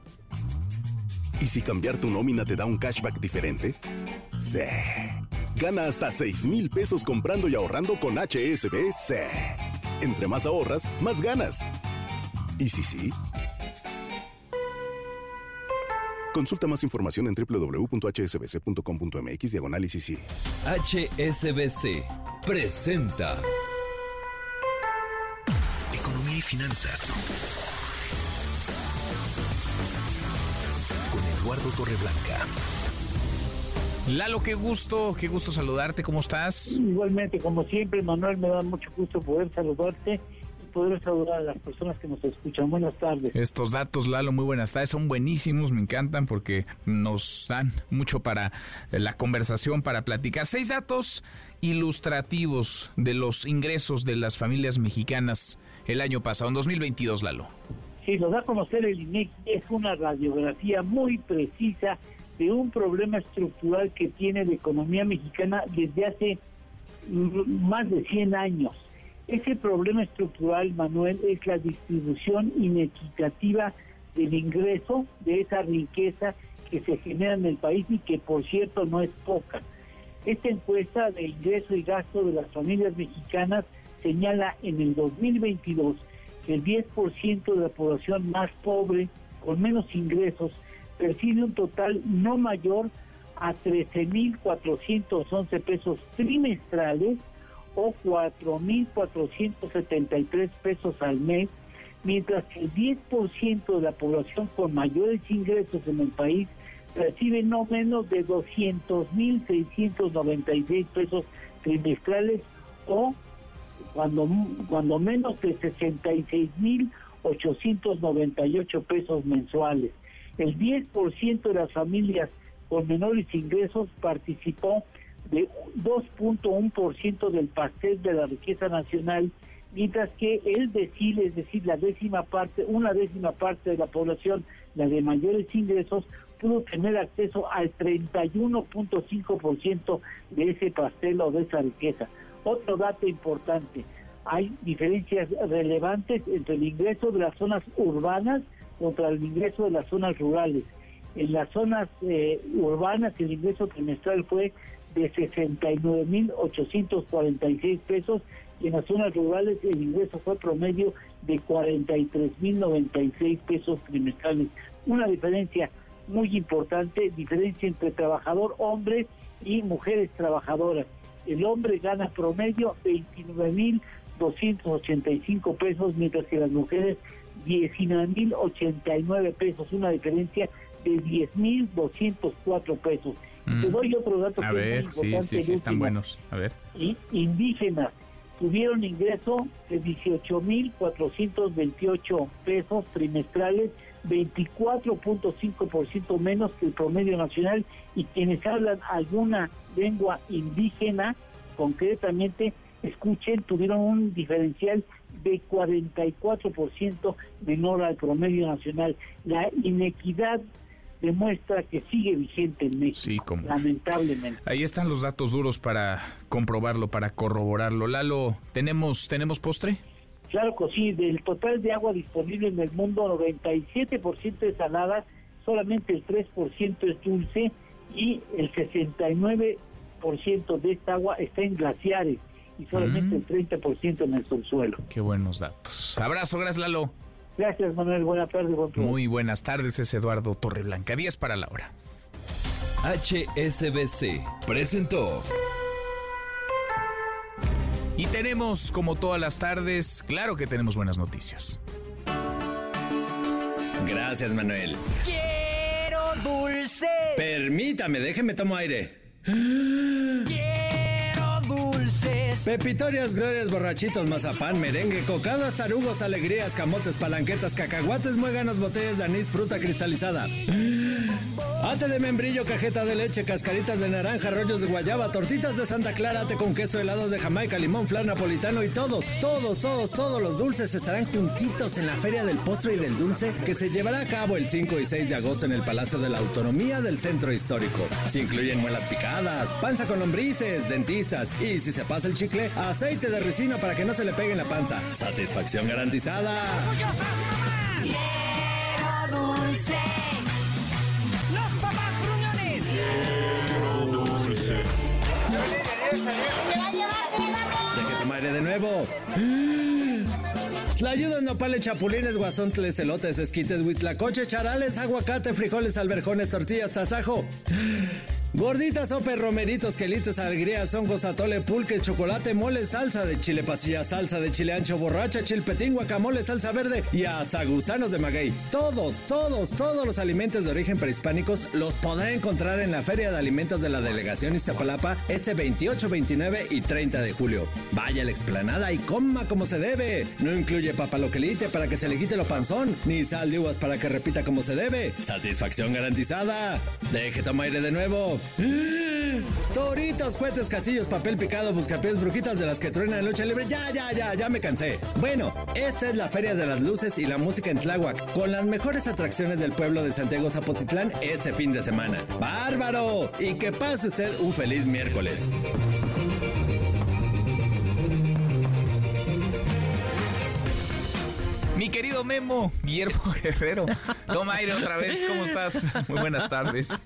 ¿Y si cambiar tu nómina te da un cashback diferente? Sí. Gana hasta 6 mil pesos comprando y ahorrando con HSBC. Entre más ahorras, más ganas. ¿Y si sí? Consulta más información en www.hsbc.com.mx diagonal HSBC presenta Economía y Finanzas Eduardo Torreblanca. Lalo, qué gusto, qué gusto saludarte, ¿cómo estás? Igualmente, como siempre, Manuel, me da mucho gusto poder saludarte poder saludar a las personas que nos escuchan. Buenas tardes. Estos datos, Lalo, muy buenas tardes. Son buenísimos, me encantan porque nos dan mucho para la conversación, para platicar. Seis datos ilustrativos de los ingresos de las familias mexicanas el año pasado, en 2022, Lalo. Sí, lo da a conocer el INEC. Es una radiografía muy precisa de un problema estructural que tiene la economía mexicana desde hace más de 100 años ese problema estructural, Manuel, es la distribución inequitativa del ingreso, de esa riqueza que se genera en el país y que, por cierto, no es poca. Esta encuesta de ingreso y gasto de las familias mexicanas señala en el 2022 que el 10% de la población más pobre, con menos ingresos, percibe un total no mayor a 13.411 pesos trimestrales o 4.473 pesos al mes, mientras que el 10% de la población con mayores ingresos en el país recibe no menos de 200.696 pesos trimestrales o cuando, cuando menos de 66.898 pesos mensuales. El 10% de las familias con menores ingresos participó de 2.1% del pastel de la riqueza nacional, mientras que el decil, es decir, la décima parte, una décima parte de la población, la de mayores ingresos, pudo tener acceso al 31.5% de ese pastel o de esa riqueza. Otro dato importante, hay diferencias relevantes entre el ingreso de las zonas urbanas contra el ingreso de las zonas rurales. En las zonas eh, urbanas el ingreso trimestral fue de 69.846 pesos y en las zonas rurales el ingreso fue promedio de 43.096 pesos trimestrales. Una diferencia muy importante, diferencia entre trabajador hombre y mujeres trabajadoras. El hombre gana promedio 29.285 pesos, mientras que las mujeres 19.089 pesos, una diferencia de 10.204 pesos. Te doy otro dato. A ver, sí, sí, sí, están buenos. A ver. Y indígenas tuvieron ingreso de 18.428 pesos trimestrales, 24.5% menos que el promedio nacional, y quienes hablan alguna lengua indígena, concretamente, escuchen, tuvieron un diferencial de 44% menor al promedio nacional. La inequidad demuestra que sigue vigente en México, lamentablemente. Ahí están los datos duros para comprobarlo, para corroborarlo. Lalo, ¿tenemos, ¿tenemos postre? Claro que sí, del total de agua disponible en el mundo, 97% es salada, solamente el 3% es dulce y el 69% de esta agua está en glaciares y solamente el 30% en el subsuelo. Qué buenos datos. Abrazo, gracias Lalo. Gracias, Manuel. Buenas tardes. Muy buenas tardes, es Eduardo Torreblanca. 10 para la hora. HSBC presentó. Y tenemos, como todas las tardes, claro que tenemos buenas noticias. Gracias, Manuel. Quiero dulce. Permítame, déjeme tomo aire. Pepitorias, glorias, borrachitos, mazapán, merengue, cocadas, tarugos, alegrías, camotes, palanquetas, cacahuates, muéganos, botellas de anís, fruta cristalizada. Ate de membrillo, cajeta de leche, cascaritas de naranja, rollos de guayaba, tortitas de Santa Clara, ate con queso, helados de Jamaica, limón, flan napolitano y todos, todos, todos, todos los dulces estarán juntitos en la Feria del Postre y del Dulce que se llevará a cabo el 5 y 6 de agosto en el Palacio de la Autonomía del Centro Histórico. Se incluyen muelas picadas, panza con lombrices, dentistas y si se pasa el aceite de resina para que no se le pegue en la panza. Satisfacción garantizada. dulce. Los papás gruñones. Déjate madre de nuevo. Tlayudas, nopales, chapulines, guasontles, elotes, esquites, huitlacoche, charales, aguacate, frijoles, alberjones, tortillas, tasajo. Gorditas, sope, romeritos, quelites, alegrías, hongos, atole, pulque, chocolate, mole, salsa de chile pasilla, salsa de chile ancho, borracha, chilpetín, guacamole, salsa verde y hasta gusanos de maguey. Todos, todos, todos los alimentos de origen prehispánicos los podrá encontrar en la Feria de Alimentos de la Delegación Iztapalapa este 28, 29 y 30 de julio. Vaya la explanada y coma como se debe. No incluye papaloquelite para que se le quite lo panzón, ni sal de uvas para que repita como se debe. Satisfacción garantizada. Deje tomar aire de nuevo. Toritos, cohetes, castillos, papel picado, buscapiés, brujitas de las que truenan en lucha libre. Ya, ya, ya, ya me cansé. Bueno, esta es la Feria de las Luces y la Música en Tláhuac, con las mejores atracciones del pueblo de Santiago Zapotitlán este fin de semana. ¡Bárbaro! Y que pase usted un feliz miércoles. Mi querido Memo, Guillermo Guerrero. Toma aire otra vez, ¿cómo estás? Muy buenas tardes.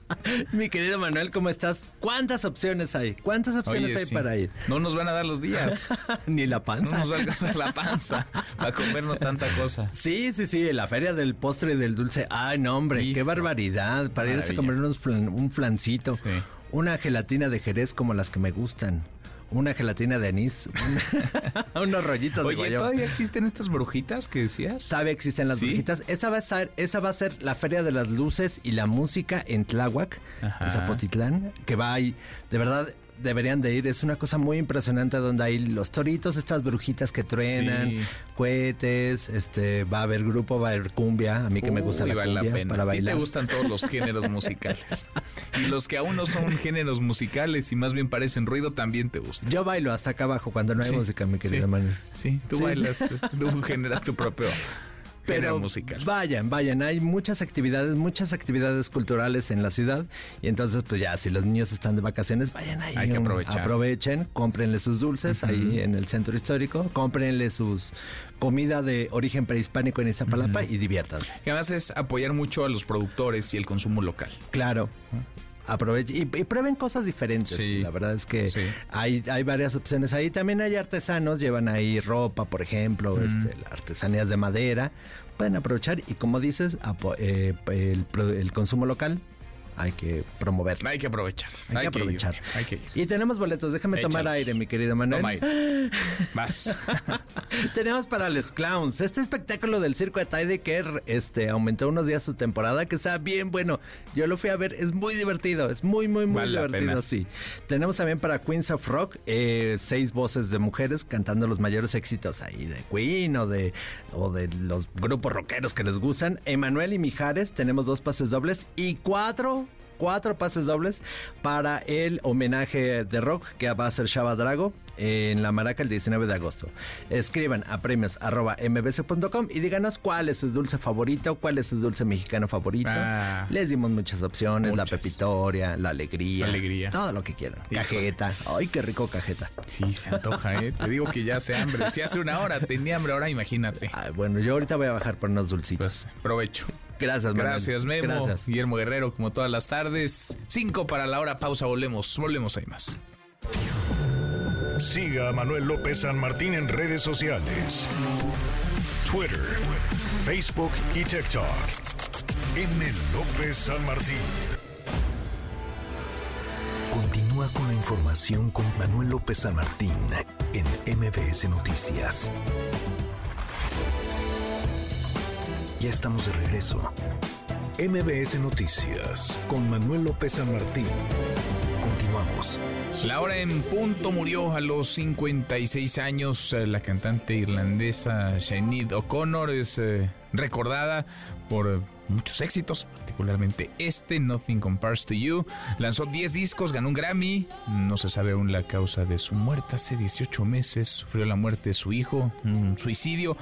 Mi querido Manuel, ¿cómo estás? ¿Cuántas opciones hay? ¿Cuántas opciones Oye, hay sí. para ir? No nos van a dar los días. Ni la No panza. nos va a alcanzar la panza a comernos tanta cosa. Sí, sí, sí, la feria del postre y del dulce. Ay, no, hombre, qué barbaridad. Para irse a comer unos flan- un flancito. Una gelatina de Jerez como las que me gustan. Una gelatina de anís. un- unos rollitos de guayaba. ¿todavía existen estas brujitas que decías? Todavía existen las ¿Sí? brujitas. Esa va, a ser, esa va a ser la Feria de las Luces y la Música en Tláhuac, Ajá. en Zapotitlán, que va ahí, de verdad, deberían de ir. Es una cosa muy impresionante donde hay los toritos, estas brujitas que truenan, Sí. cohetes, este, va a haber grupo, va a haber cumbia, a mí que me gusta la vale cumbia pena. para A ti bailar. te gustan todos los géneros musicales. Y los que aún no son géneros musicales y más bien parecen ruido también te gustan. Yo bailo hasta acá abajo cuando no hay Sí, música, mi querido sí. Manuel. Sí, tú bailas, tú generas tu propio Pero musical. vayan, vayan, hay muchas actividades, muchas actividades culturales en la ciudad y entonces pues ya si los niños están de vacaciones, vayan ahí. Hay que aprovechar. Aprovechen, cómprenle sus dulces ahí en el centro histórico, cómprenle sus comida de origen prehispánico en Iztapalapa y diviértanse. Y además es apoyar mucho a los productores y el consumo local. Claro. Aprovechen y, y prueben cosas diferentes. La verdad es que hay, hay varias opciones ahí. También hay artesanos, llevan ahí ropa, por ejemplo, este, artesanías de madera. Pueden aprovechar y como dices, eh, el consumo local hay que promoverlo. Hay que aprovechar. Hay, que ir, aprovechar. hay que ir. Y tenemos boletos. Déjame tomar aire, mi querido Manuel. Toma aire. Vas. Tenemos para los clowns este espectáculo del circo de Taide que este aumentó unos días su temporada que está bien bueno. Yo lo fui a ver, es muy divertido, es muy muy muy Vale divertido, sí. Tenemos también para Queens of Rock eh, seis voces de mujeres cantando los mayores éxitos ahí de Queen o de o de los grupos rockeros que les gustan. Emanuel y Mijares tenemos dos pases dobles y cuatro cuatro pases dobles para el homenaje de rock que va a ser Shaba Drago en la Maraca el 19 de agosto. Escriban a premios arroba mbc.com y díganos cuál es su dulce favorito, cuál es su dulce mexicano favorito. Ah. Les dimos muchas opciones, la pepitoria, la alegría, La alegría. todo lo que quieran. Híjole. Cajeta. Ay, qué rico cajeta. Sí, se antoja, ¿eh? Te digo que ya hace hambre. Si hace una hora tenía hambre, ahora imagínate. Ay, bueno, yo ahorita voy a bajar por unos dulcitos. Provecho. Gracias, Manuel. Gracias, Memo. Gracias. Guillermo Guerrero, como todas las tardes. Cinco para la hora, pausa, volvemos. Volvemos, hay más. Siga a Manuel López San Martín en redes sociales. Twitter, Facebook y TikTok. M. López San Martín. Continúa con la información con Manuel López San Martín en MBS Noticias. Ya estamos de regreso. MBS Noticias con Manuel López San Martín. Continuamos. La hora en punto murió a los 56 años. Eh, La cantante irlandesa Sinead O'Connor es eh, recordada por muchos éxitos, particularmente este, Nothing Compares to You. Lanzó 10 discos, ganó un Grammy. No se sabe aún la causa de su muerte. Hace 18 meses sufrió la muerte de su hijo, un suicidio.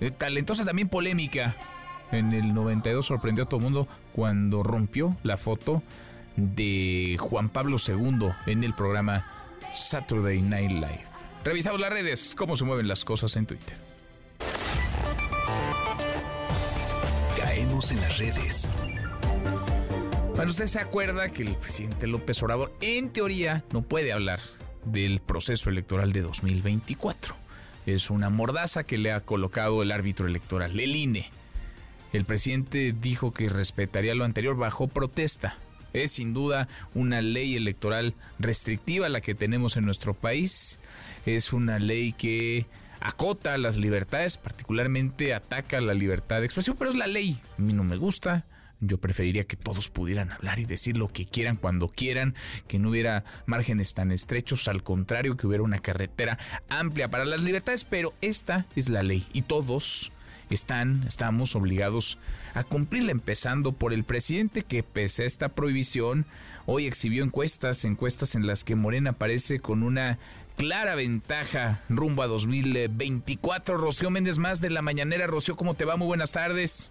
Eh, talentosa también polémica. En el 92 sorprendió a todo el mundo cuando rompió la foto de Juan Pablo II en el programa Saturday Night Live. Revisamos las redes, cómo se mueven las cosas en Twitter. Caemos en las redes. Bueno, usted se acuerda que el presidente López Obrador, en teoría, no puede hablar del proceso electoral de 2024. es una mordaza que le ha colocado el árbitro electoral, el INE. El presidente dijo que respetaría lo anterior bajo protesta. Es sin duda una ley electoral restrictiva la que tenemos en nuestro país. Es una ley que acota las libertades, particularmente ataca la libertad de expresión, pero es la ley. A mí no me gusta. Yo preferiría que todos pudieran hablar y decir lo que quieran cuando quieran, que no hubiera márgenes tan estrechos, al contrario, que hubiera una carretera amplia para las libertades, pero esta es la ley y todos están, estamos obligados a cumplirla, empezando por el presidente que pese a esta prohibición, hoy exhibió encuestas, encuestas en las que Morena aparece con una clara ventaja rumbo a 2024. Rocío Méndez más de la mañanera. Rocío, ¿cómo te va? Muy buenas tardes.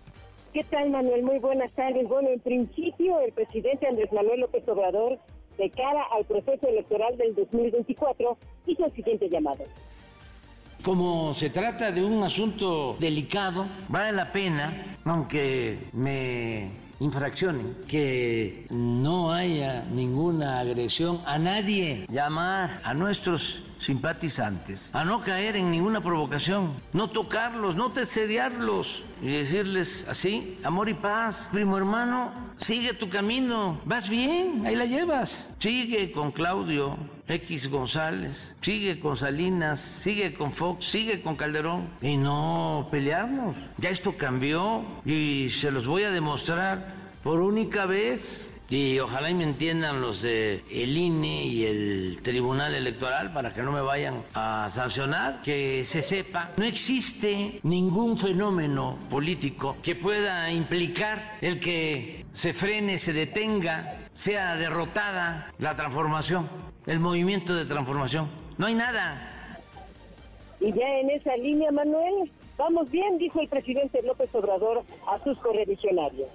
¿Qué tal, Manuel? Muy buenas tardes. Bueno, en principio, el presidente Andrés Manuel López Obrador, de cara al proceso electoral del 2024, hizo el siguiente llamado. Como se trata de un asunto delicado, vale la pena, aunque me infraccionen, que no haya ninguna agresión a nadie, llamar a nuestros simpatizantes a no caer en ninguna provocación, no tocarlos, no teseriarlos y decirles así, amor y paz, primo hermano, sigue tu camino, vas bien, ahí la llevas, sigue con Claudio X González, sigue con Salinas, sigue con Fox, sigue con Calderón y no pelearnos. Ya esto cambió y se los voy a demostrar por única vez y ojalá y me entiendan los de el INE y el Tribunal Electoral para que no me vayan a sancionar, que se sepa, no existe ningún fenómeno político que pueda implicar el que se frene, se detenga, sea derrotada la transformación, el movimiento de transformación. No hay nada. Y ya en esa línea, Manuel, vamos bien, dijo el presidente López Obrador a sus correligionarios.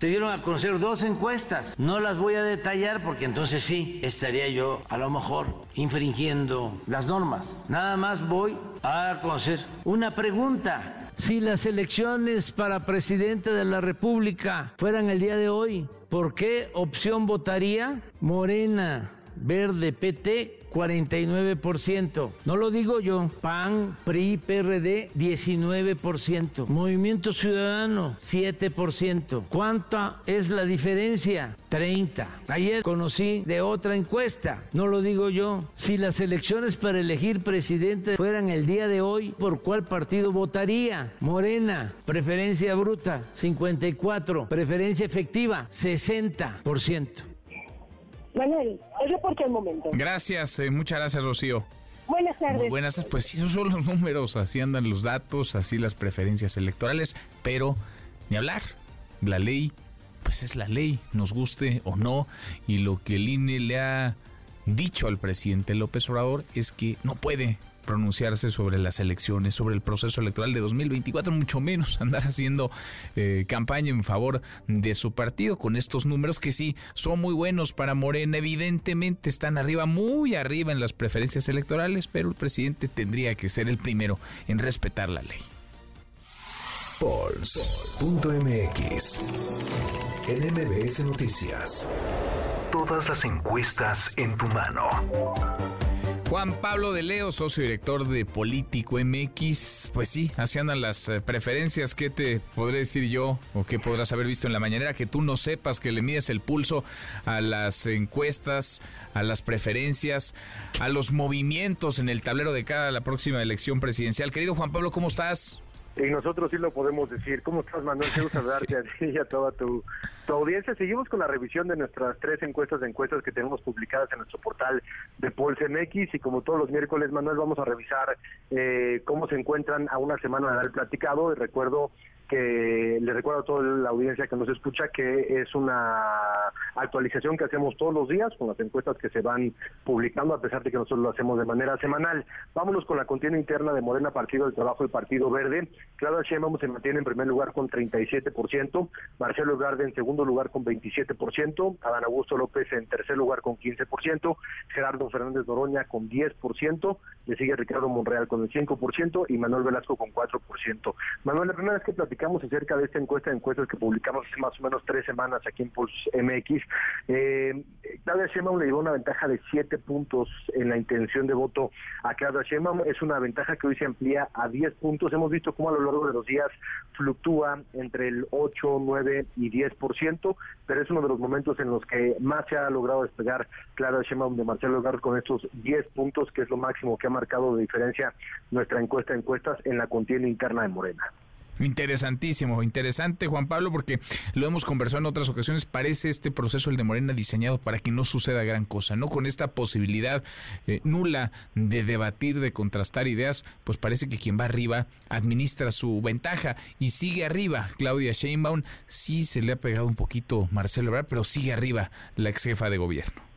Se dieron a conocer dos encuestas. No las voy a detallar porque entonces sí estaría yo a lo mejor infringiendo las normas. Nada más voy a conocer una pregunta. Si las elecciones para presidente de la República fueran el día de hoy, ¿por qué opción votaría Morena, Verde, PT 49%. No lo digo yo. PAN, PRI, PRD, 19%. Movimiento Ciudadano, 7%. ¿Cuánta es la diferencia? 30. Ayer conocí de otra encuesta, no lo digo yo. Si las elecciones para elegir presidente fueran el día de hoy, ¿por cuál partido votaría? Morena, preferencia bruta, 54. Preferencia efectiva, 60%. Manuel, el reporte al momento. Gracias, eh, muchas gracias, Rocío. Buenas tardes. buenas tardes. Pues esos son los números, así andan los datos, así las preferencias electorales, pero ni hablar. La ley, pues es la ley, nos guste o no, y lo que el INE le ha dicho al presidente López Obrador es que no puede pronunciarse sobre las elecciones, sobre el proceso electoral de 2024, mucho menos andar haciendo eh, campaña en favor de su partido con estos números que sí son muy buenos para Morena. Evidentemente están arriba, muy arriba en las preferencias electorales, pero el presidente tendría que ser el primero en respetar la ley. Pulse.mx NMBS Noticias. Todas las encuestas en tu mano. Juan Pablo de Leo, socio director de Político MX, pues sí, así andan las eh, preferencias. ¿Qué te podré decir yo o qué podrás haber visto en la mañanera que tú no sepas que le mides el pulso a las encuestas, a las preferencias, a los movimientos en el tablero de cada la próxima elección presidencial? Querido Juan Pablo, ¿cómo estás? Y nosotros sí lo podemos decir. ¿Cómo estás, Manuel? Quiero saludarte a ti y a toda tu, tu, audiencia. Seguimos con la revisión de nuestras tres encuestas de encuestas que tenemos publicadas en nuestro portal de Pulse MX. Y como todos los miércoles, Manuel, vamos a revisar eh, cómo se encuentran a una semana de haber platicado. Y recuerdo que le recuerdo a toda la audiencia que nos escucha que es una actualización que hacemos todos los días con las encuestas que se van publicando, a pesar de que nosotros lo hacemos de manera semanal. Vámonos con la contienda interna de Morena, Partido del Trabajo y Partido Verde. Claudia Sheinbaum se mantiene en primer lugar con 37%, Marcelo Ebrard en segundo lugar con 27%, Adán Augusto López en tercer lugar con 15%, Gerardo Fernández Noroña con 10%, le sigue Ricardo Monreal con el 5% y Manuel Velasco con 4%. Manuel, la primera vez que platicamos platicamos acerca de esta encuesta de encuestas que publicamos hace más o menos tres semanas aquí en Pulse MX, eh, Claudia Sheinbaum le llevó una ventaja de siete puntos en la intención de voto a Claudia Sheinbaum. Es una ventaja que hoy se amplía a 10 puntos. Hemos visto cómo a lo largo de los días fluctúa entre el 8, 9 y 10%, pero es uno de los momentos en los que más se ha logrado despegar Claudia Sheinbaum de Marcelo Ebrard con estos 10 puntos, que es lo máximo que ha marcado de diferencia nuestra encuesta de encuestas en la contienda interna de Morena. Interesantísimo, interesante Juan Pablo, porque lo hemos conversado en otras ocasiones, parece este proceso el de Morena diseñado para que no suceda gran cosa, ¿no? Con esta posibilidad eh, nula de debatir, de contrastar ideas, pues parece que quien va arriba administra su ventaja y sigue arriba. Claudia Sheinbaum sí se le ha pegado un poquito Marcelo Ebrard, pero sigue arriba la ex jefa de gobierno.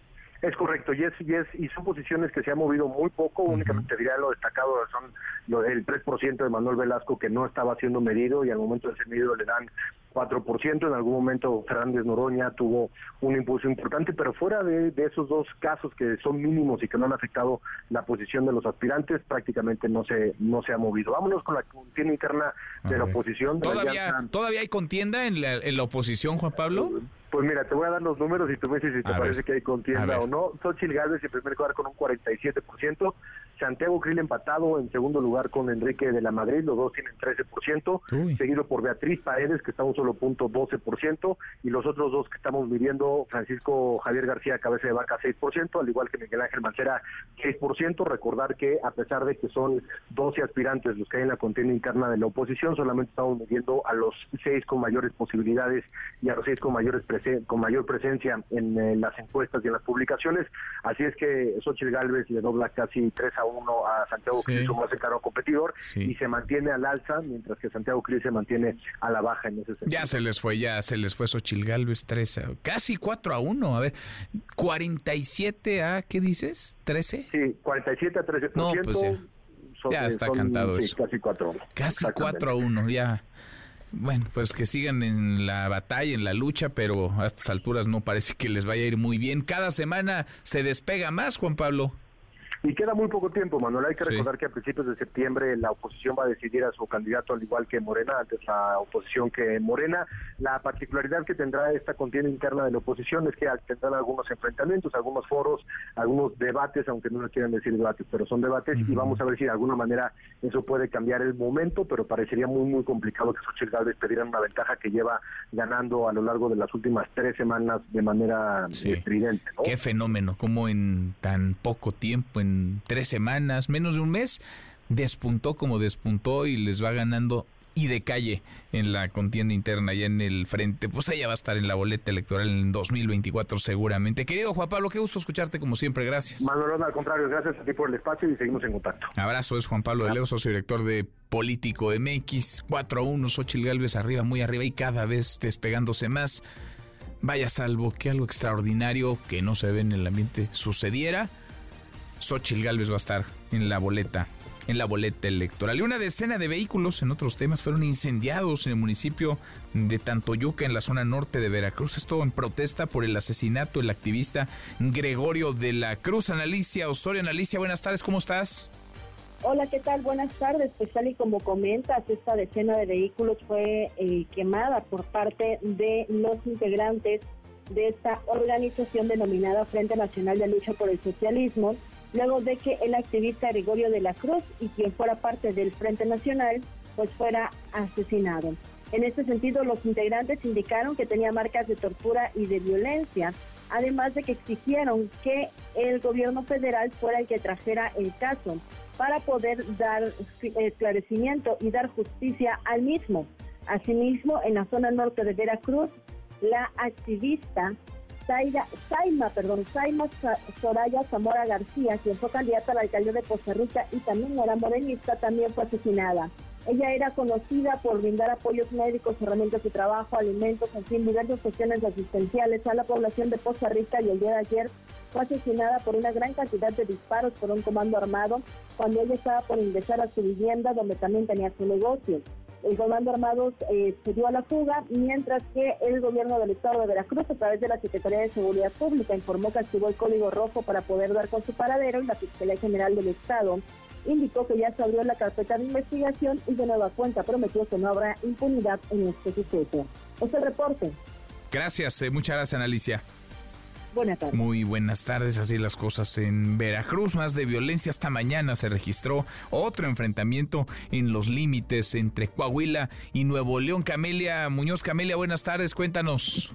Es correcto, y, es, y, es, y son posiciones que se han movido muy poco, únicamente diría lo destacado son lo, el 3% de Manuel Velasco que no estaba siendo medido y al momento de ser medido le dan 4%, en algún momento Fernández Noroña tuvo un impulso importante, pero fuera de, de, esos dos casos que son mínimos y que no han afectado la posición de los aspirantes, prácticamente no se no se ha movido. Vámonos con la contienda interna de la oposición. ¿Todavía, ¿Todavía hay contienda en la, en la oposición, Juan Pablo? Pues mira, te voy a dar los números y tú me dices si te parece que hay contienda o no. Xochitl Gálvez en primer lugar con un 47%, Santiago Krill empatado en segundo lugar con Enrique de la Madrid, los dos tienen 13%, seguido por Beatriz Paredes que está un solo punto 12%, y los otros dos que estamos midiendo, Francisco Javier García Cabeza de Vaca 6%, al igual que Miguel Ángel Mancera 6%. Recordar que a pesar de que son 12 aspirantes los que hay en la contienda interna de la oposición, solamente estamos midiendo a los seis con mayores posibilidades y a los seis con mayores con mayor presencia en, eh, las encuestas y en las publicaciones. Así es que Xochitl Galvez le dobla casi 3 a 1 a Santiago sí. como hace caro competidor y se mantiene al alza, mientras que Santiago Cris se mantiene a la baja en ese sentido. Ya se les fue, ya se les fue Xochitl Galvez 3 a, casi 4 a 1. A ver, 47 a, ¿qué dices? ¿13? Sí, 47 a 13%. No, pues ya. Está son, cantado sí, eso. Casi 4 Casi 4 a 1, ya. Bueno, pues que sigan en la batalla, en la lucha, pero a estas alturas no parece que les vaya a ir muy bien. Cada semana se despega más, Juan Pablo. Y queda muy poco tiempo, Manuel. Hay que recordar que a principios de septiembre la oposición va a decidir a su candidato, al igual que Morena, antes la oposición que Morena. La particularidad que tendrá esta contienda interna de la oposición es que tendrán algunos enfrentamientos, algunos foros, algunos debates, aunque no les quieran decir debates, pero son debates, uh -huh. y vamos a ver si de alguna manera eso puede cambiar el momento, pero parecería muy, muy complicado que Xochitl Gálvez pidieran una ventaja que lleva ganando a lo largo de las últimas tres semanas de manera sí. estridente. ¿no? Qué fenómeno, como en tan poco tiempo, en tres semanas, menos de un mes, despuntó como despuntó y les va ganando y de calle en la contienda interna y en el frente. Pues ella va a estar en la boleta electoral en 2024 seguramente. Querido Juan Pablo, qué gusto escucharte como siempre. Gracias. Manuel, al contrario, gracias a ti por el espacio y seguimos en contacto. Abrazo, es Juan Pablo de Leo, socio director de Político MX. 4 a 1, Xochitl Galvez arriba, muy arriba y cada vez despegándose más. Vaya salvo que algo extraordinario que no se ve en el ambiente sucediera. Xochitl Galvez va a estar en la boleta, en la boleta electoral. Y una decena de vehículos en otros temas fueron incendiados en el municipio de Tantoyuca, en la zona norte de Veracruz. Esto en protesta por el asesinato del activista Gregorio de la Cruz. Analicia Osorio, Analicia, buenas tardes, ¿cómo estás? Hola, ¿qué tal? Buenas tardes. Pues tal y como comentas, esta decena de vehículos fue eh, quemada por parte de los integrantes de esta organización denominada Frente Nacional de Lucha por el Socialismo, luego de que el activista Gregorio de la Cruz y quien fuera parte del Frente Nacional, pues fuera asesinado. En este sentido, los integrantes indicaron que tenía marcas de tortura y de violencia, además de que exigieron que el gobierno federal fuera el que trajera el caso para poder dar esclarecimiento y dar justicia al mismo. Asimismo, en la zona norte de Veracruz, la activista Saida, Saima, perdón, Saima Soraya Zamora García, quien fue candidata a la alcaldía de Costa Rica y también era morenista, también fue asesinada. Ella era conocida por brindar apoyos médicos, herramientas de trabajo, alimentos, en fin, diversas cuestiones asistenciales a la población de Costa Rica y el día de ayer fue asesinada por una gran cantidad de disparos por un comando armado cuando ella estaba por ingresar a su vivienda donde también tenía su negocio. El comando armado eh, se dio a la fuga, mientras que el gobierno del estado de Veracruz, a través de la Secretaría de Seguridad Pública, informó que activó el código rojo para poder dar con su paradero y la Fiscalía General del Estado indicó que ya se abrió la carpeta de investigación y de nueva cuenta prometió que no habrá impunidad en este suceso. Es el reporte. Gracias, eh, muchas gracias, Alicia. Buenas tardes. Muy buenas tardes, así las cosas en Veracruz. Más de violencia esta mañana se registró otro enfrentamiento en los límites entre Coahuila y Nuevo León. Camelia Muñoz, Camelia, buenas tardes, cuéntanos.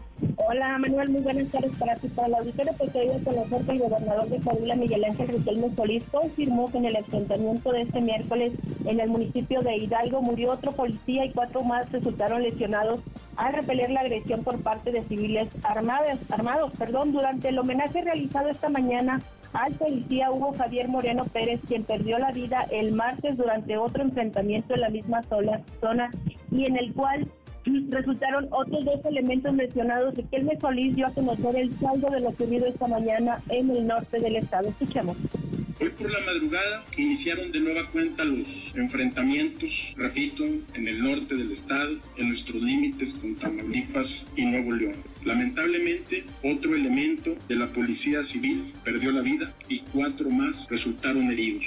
Hola Manuel, muy buenas tardes para ti, para la auditorio. Pues hoy a conocer que el gobernador de Coahuila, Miguel Ángel Riquelme Solís, confirmó que en el enfrentamiento de este miércoles en el municipio de Hidalgo murió otro policía y cuatro más resultaron lesionados al repeler la agresión por parte de civiles armados. armados perdón, durante el homenaje realizado esta mañana al policía Hugo Javier Moreno Pérez, quien perdió la vida el martes durante otro enfrentamiento en la misma zona y en el cual resultaron otros dos elementos mencionados. Riquelme Solís dio a conocer el saldo de lo ocurrido esta mañana en el norte del estado. Escuchemos. Hoy por la madrugada iniciaron de nueva cuenta los enfrentamientos, repito, en el norte del estado, en nuestros límites con Tamaulipas y Nuevo León. Lamentablemente, otro elemento de la policía civil perdió la vida y cuatro más resultaron heridos.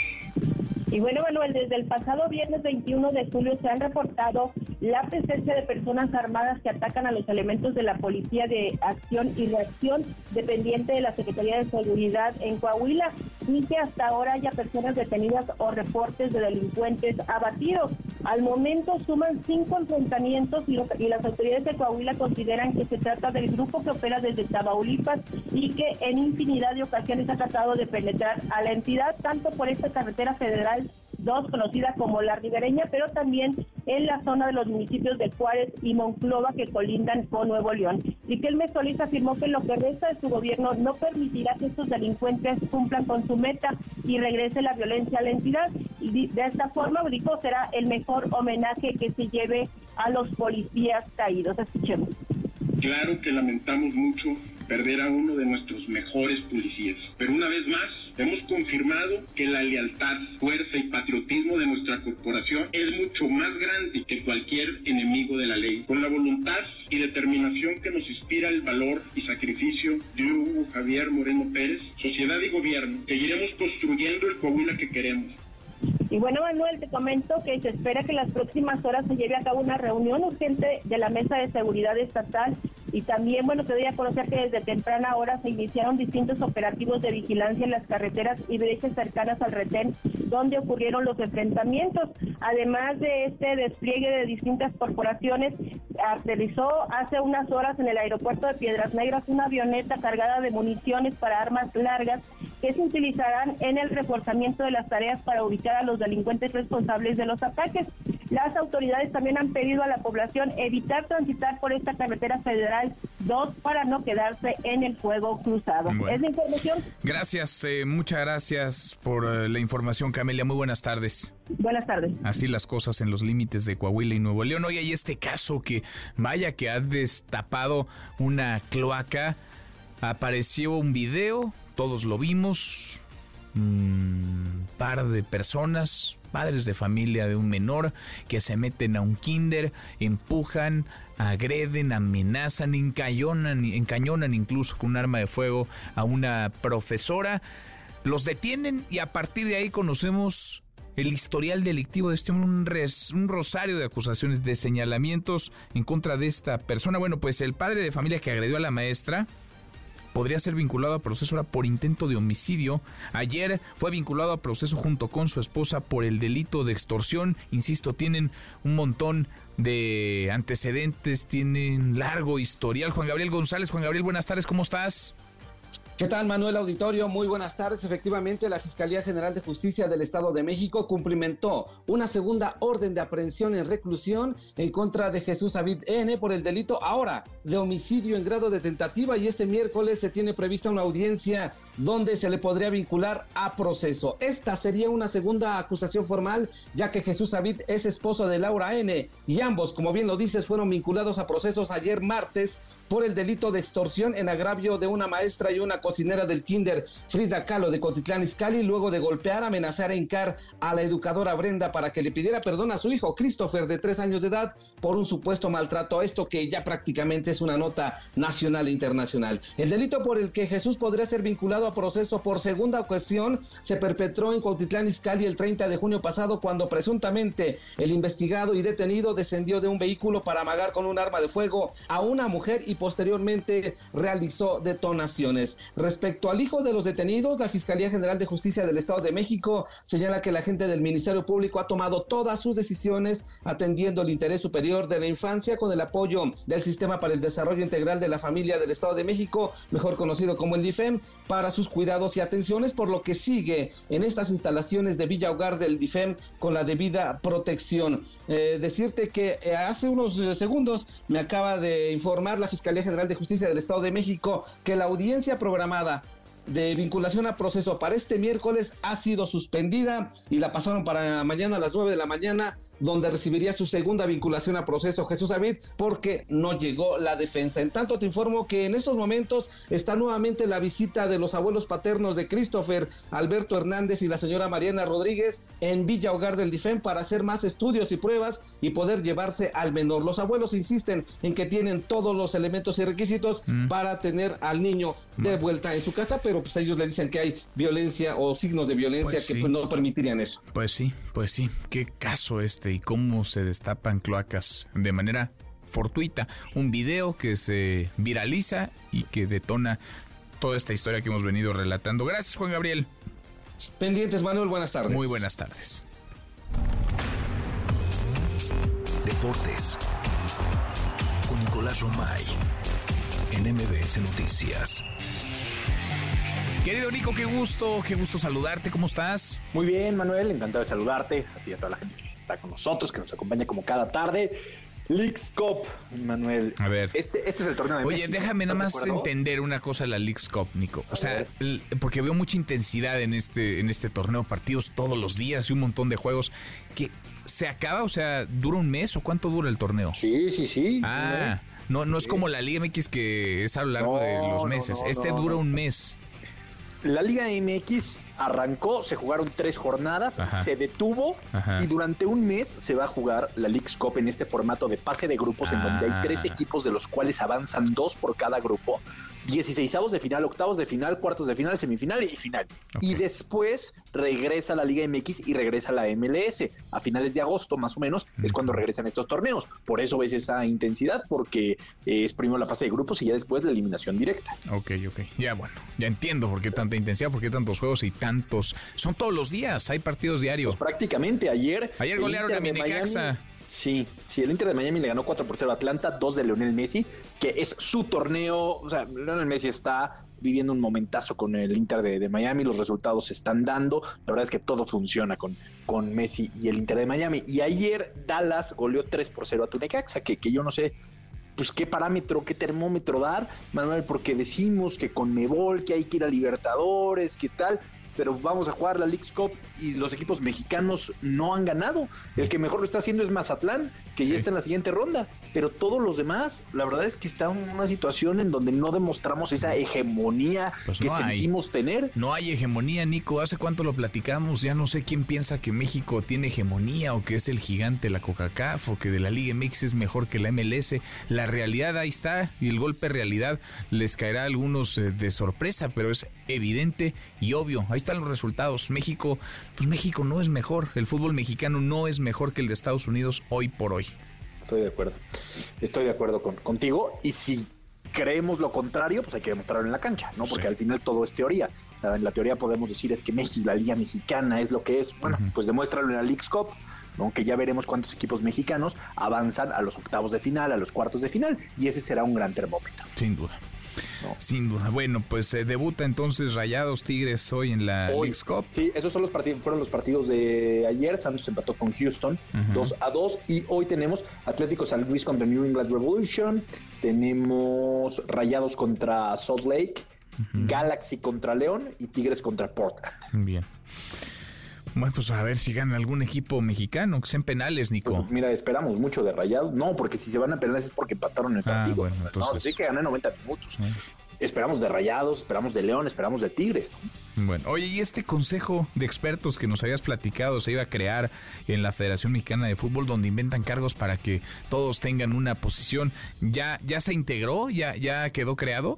Y bueno, Manuel, desde el pasado viernes 21 de julio se han reportado la presencia de personas armadas que atacan a los elementos de la Policía de Acción y Reacción, dependiente de la Secretaría de Seguridad en Coahuila, y que hasta ahora haya personas detenidas o reportes de delincuentes abatidos. Al momento suman cinco enfrentamientos y, y las autoridades de Coahuila consideran que se trata del grupo que opera desde Tamaulipas y que en infinidad de ocasiones ha tratado de penetrar a la entidad, tanto por esta carretera federal dos conocida como La Ribereña, pero también en la zona de los municipios de Juárez y Monclova que colindan con Nuevo León. Riquelme Solís afirmó que lo que resta de su gobierno no permitirá que estos delincuentes cumplan con su meta y regrese la violencia a la entidad. Y de esta forma, dijo, será el mejor homenaje que se lleve a los policías caídos. Escuchemos. Claro que lamentamos mucho perder a uno de nuestros mejores policías. Pero una vez más, hemos confirmado que la lealtad, fuerza y patriotismo de nuestra corporación es mucho más grande que cualquier enemigo de la ley. Con la voluntad y determinación que nos inspira el valor y sacrificio de Hugo Javier Moreno Pérez, sociedad y gobierno, seguiremos construyendo el Coahuila que queremos. Y bueno, Manuel, te comento que se espera que las próximas horas se lleve a cabo una reunión urgente de la Mesa de Seguridad Estatal y también, bueno, te doy a conocer que desde temprana hora se iniciaron distintos operativos de vigilancia en las carreteras y brechas cercanas al retén donde ocurrieron los enfrentamientos. Además de este despliegue de distintas corporaciones, aterrizó hace unas horas en el aeropuerto de Piedras Negras una avioneta cargada de municiones para armas largas que se utilizarán en el reforzamiento de las tareas para ubicar a los delincuentes responsables de los ataques. Las autoridades también han pedido a la población evitar transitar por esta carretera federal 2 para no quedarse en el fuego cruzado. ¿Es la información? Gracias, eh, muchas gracias por eh, la información, Camelia. Muy buenas tardes. Buenas tardes. Así las cosas en los límites de Coahuila y Nuevo León. Hoy hay este caso que, vaya que ha destapado una cloaca. Apareció un video, todos lo vimos, un par de personas, padres de familia de un menor, que se meten a un kinder, empujan, agreden, amenazan, encañonan, encañonan incluso con un arma de fuego a una profesora. Los detienen y a partir de ahí conocemos el historial delictivo de este un, un rosario de acusaciones, de señalamientos en contra de esta persona. Bueno, pues el padre de familia que agredió a la maestra podría ser vinculado a proceso por intento de homicidio. Ayer fue vinculado a proceso junto con su esposa por el delito de extorsión. Insisto, tienen un montón de antecedentes, tienen largo historial. Juan Gabriel González, Juan Gabriel, buenas tardes, ¿cómo estás? ¿Qué tal, Manuel Auditorio? Muy buenas tardes. Efectivamente, la Fiscalía General de Justicia del Estado de México cumplimentó una segunda orden de aprehensión en reclusión en contra de Jesús David N por el delito ahora de homicidio en grado de tentativa y este miércoles se tiene prevista una audiencia donde se le podría vincular a proceso. Esta sería una segunda acusación formal, ya que Jesús David es esposo de Laura N. y ambos, como bien lo dices, fueron vinculados a procesos ayer martes por el delito de extorsión en agravio de una maestra y una cocinera del kinder Frida Kahlo de Cotitlán Izcalli luego de golpear, amenazar e hincar a la educadora Brenda para que le pidiera perdón a su hijo Christopher de tres años de edad por un supuesto maltrato, esto que ya prácticamente es una nota nacional e internacional. El delito por el que Jesús podría ser vinculado a proceso por segunda ocasión se perpetró en Cuautitlán Izcalli el 30 de junio pasado cuando presuntamente el investigado y detenido descendió de un vehículo para amagar con un arma de fuego a una mujer y posteriormente realizó detonaciones. Respecto al hijo de los detenidos, la Fiscalía General de Justicia del Estado de México señala que la gente del Ministerio Público ha tomado todas sus decisiones atendiendo el interés superior de la infancia con el apoyo del Sistema para el Desarrollo Integral de la Familia del Estado de México, mejor conocido como el DIFEM, para sus cuidados y atenciones, por lo que sigue en estas instalaciones de Villa Hogar del DIFEM con la debida protección. Eh, decirte que eh, hace unos eh, segundos me acaba de informar la Fiscalía General de Justicia del Estado de México que la audiencia programada de vinculación a proceso para este miércoles ha sido suspendida y la pasaron para mañana a las 9 de la mañana donde recibiría su segunda vinculación a proceso Jesús David porque no llegó la defensa. En tanto te informo que en estos momentos está nuevamente la visita de los abuelos paternos de Christopher, Alberto Hernández y la señora Mariana Rodríguez en Villa Hogar del Difem para hacer más estudios y pruebas y poder llevarse al menor. Los abuelos insisten en que tienen todos los elementos y requisitos mm. para tener al niño de vuelta en su casa, pero pues ellos le dicen que hay violencia o signos de violencia pues que pues, no permitirían eso. Pues sí, pues sí, qué caso este y cómo se destapan cloacas de manera fortuita. Un video que se viraliza y que detona toda esta historia que hemos venido relatando. Gracias, Juan Gabriel. Pendientes, Manuel, buenas tardes. Muy buenas tardes. Deportes con Nicolás Romay en MBS Noticias. Querido Nico, qué gusto, qué gusto saludarte, ¿cómo estás? Muy bien, Manuel, encantado de saludarte, a ti y a toda la gente que está con nosotros, que nos acompaña como cada tarde. Leagues Cup, Manuel. A ver. Este, este es el torneo de Oye, déjame nada más entender una cosa de la Leagues Cup, Nico. O sea, porque veo mucha intensidad en este, en este torneo, partidos todos los días y un montón de juegos. que ¿Se acaba? O sea, ¿dura un mes o cuánto dura el torneo? Sí, sí, sí. Ah, no, no es como la Liga MX que es a lo largo de los meses. este dura un mes. La Liga MX arrancó, se jugaron tres jornadas, se detuvo y durante un mes se va a jugar la League's Cup en este formato de fase de grupos en donde hay tres ah. equipos de los cuales avanzan dos por cada grupo 16 de final, octavos de final, cuartos de final, semifinal y final. Y después regresa la Liga MX y regresa la MLS. A finales de agosto, más o menos, es cuando regresan estos torneos. Por eso ves esa intensidad, porque es primero la fase de grupos y ya después la eliminación directa. Ok, ok. Ya bueno, ya entiendo por qué tanta intensidad, por qué tantos juegos y tantos. Son todos los días, hay partidos diarios. Pues prácticamente ayer. Ayer golearon a Minicaxa. Sí, sí, el Inter de Miami le ganó 4 por 0 a Atlanta, 2 de Leonel Messi, que es su torneo. O sea, Leonel Messi está viviendo un momentazo con el Inter de, Miami, los resultados se están dando. La verdad es que todo funciona con, con Messi y el Inter de Miami. Y ayer Dallas goleó 3 por 0 a Tunecaxa, que, que yo no sé pues qué parámetro, qué termómetro dar, Manuel, porque decimos que con Mebol, que hay que ir a Libertadores, qué tal pero vamos a jugar la League's Cup y los equipos mexicanos no han ganado. El que mejor lo está haciendo es Mazatlán, que ya está en la siguiente ronda, pero todos los demás, la verdad es que está en una situación en donde no demostramos esa hegemonía pues que sentimos tener. No hay hegemonía, Nico. ¿Hace cuánto lo platicamos? Ya no sé quién piensa que México tiene hegemonía o que es el gigante la Coca-Cola o que de la Liga MX es mejor que la MLS. La realidad ahí está y el golpe realidad les caerá a algunos eh, de sorpresa, pero es evidente y obvio. Ahí está los resultados. México, pues México no es mejor. El fútbol mexicano no es mejor que el de Estados Unidos hoy por hoy. Estoy de acuerdo. Estoy de acuerdo con, contigo. Y si creemos lo contrario, pues hay que demostrarlo en la cancha, ¿no? Porque al final todo es teoría. En la teoría podemos decir es que México, la liga mexicana es lo que es. Bueno, pues demuéstralo en la League's Cup, aunque ya veremos cuántos equipos mexicanos avanzan a los octavos de final, a los cuartos de final, y ese será un gran termómetro. Sin duda. Sin duda. Bueno, pues se debuta entonces Rayados Tigres hoy en la League Cup. Sí, esos son los partidos, fueron los partidos de ayer. Santos empató con Houston 2 a 2 y hoy tenemos Atlético San Luis contra New England Revolution, tenemos Rayados contra Salt Lake, Galaxy contra León y Tigres contra Portland. Bien. Bueno, pues a ver si gana algún equipo mexicano, que sean penales, Nico. Pues, mira, esperamos mucho de Rayados. No, porque si se van a penales es porque empataron el ah, partido. bueno, entonces... No, sí que gané 90 minutos. Esperamos de Rayados, esperamos de León, esperamos de Tigres. Bueno, oye, y este consejo de expertos que nos habías platicado se iba a crear en la Federación Mexicana de Fútbol, donde inventan cargos para que todos tengan una posición, ¿ya, ya se integró? ¿Ya, ya quedó creado?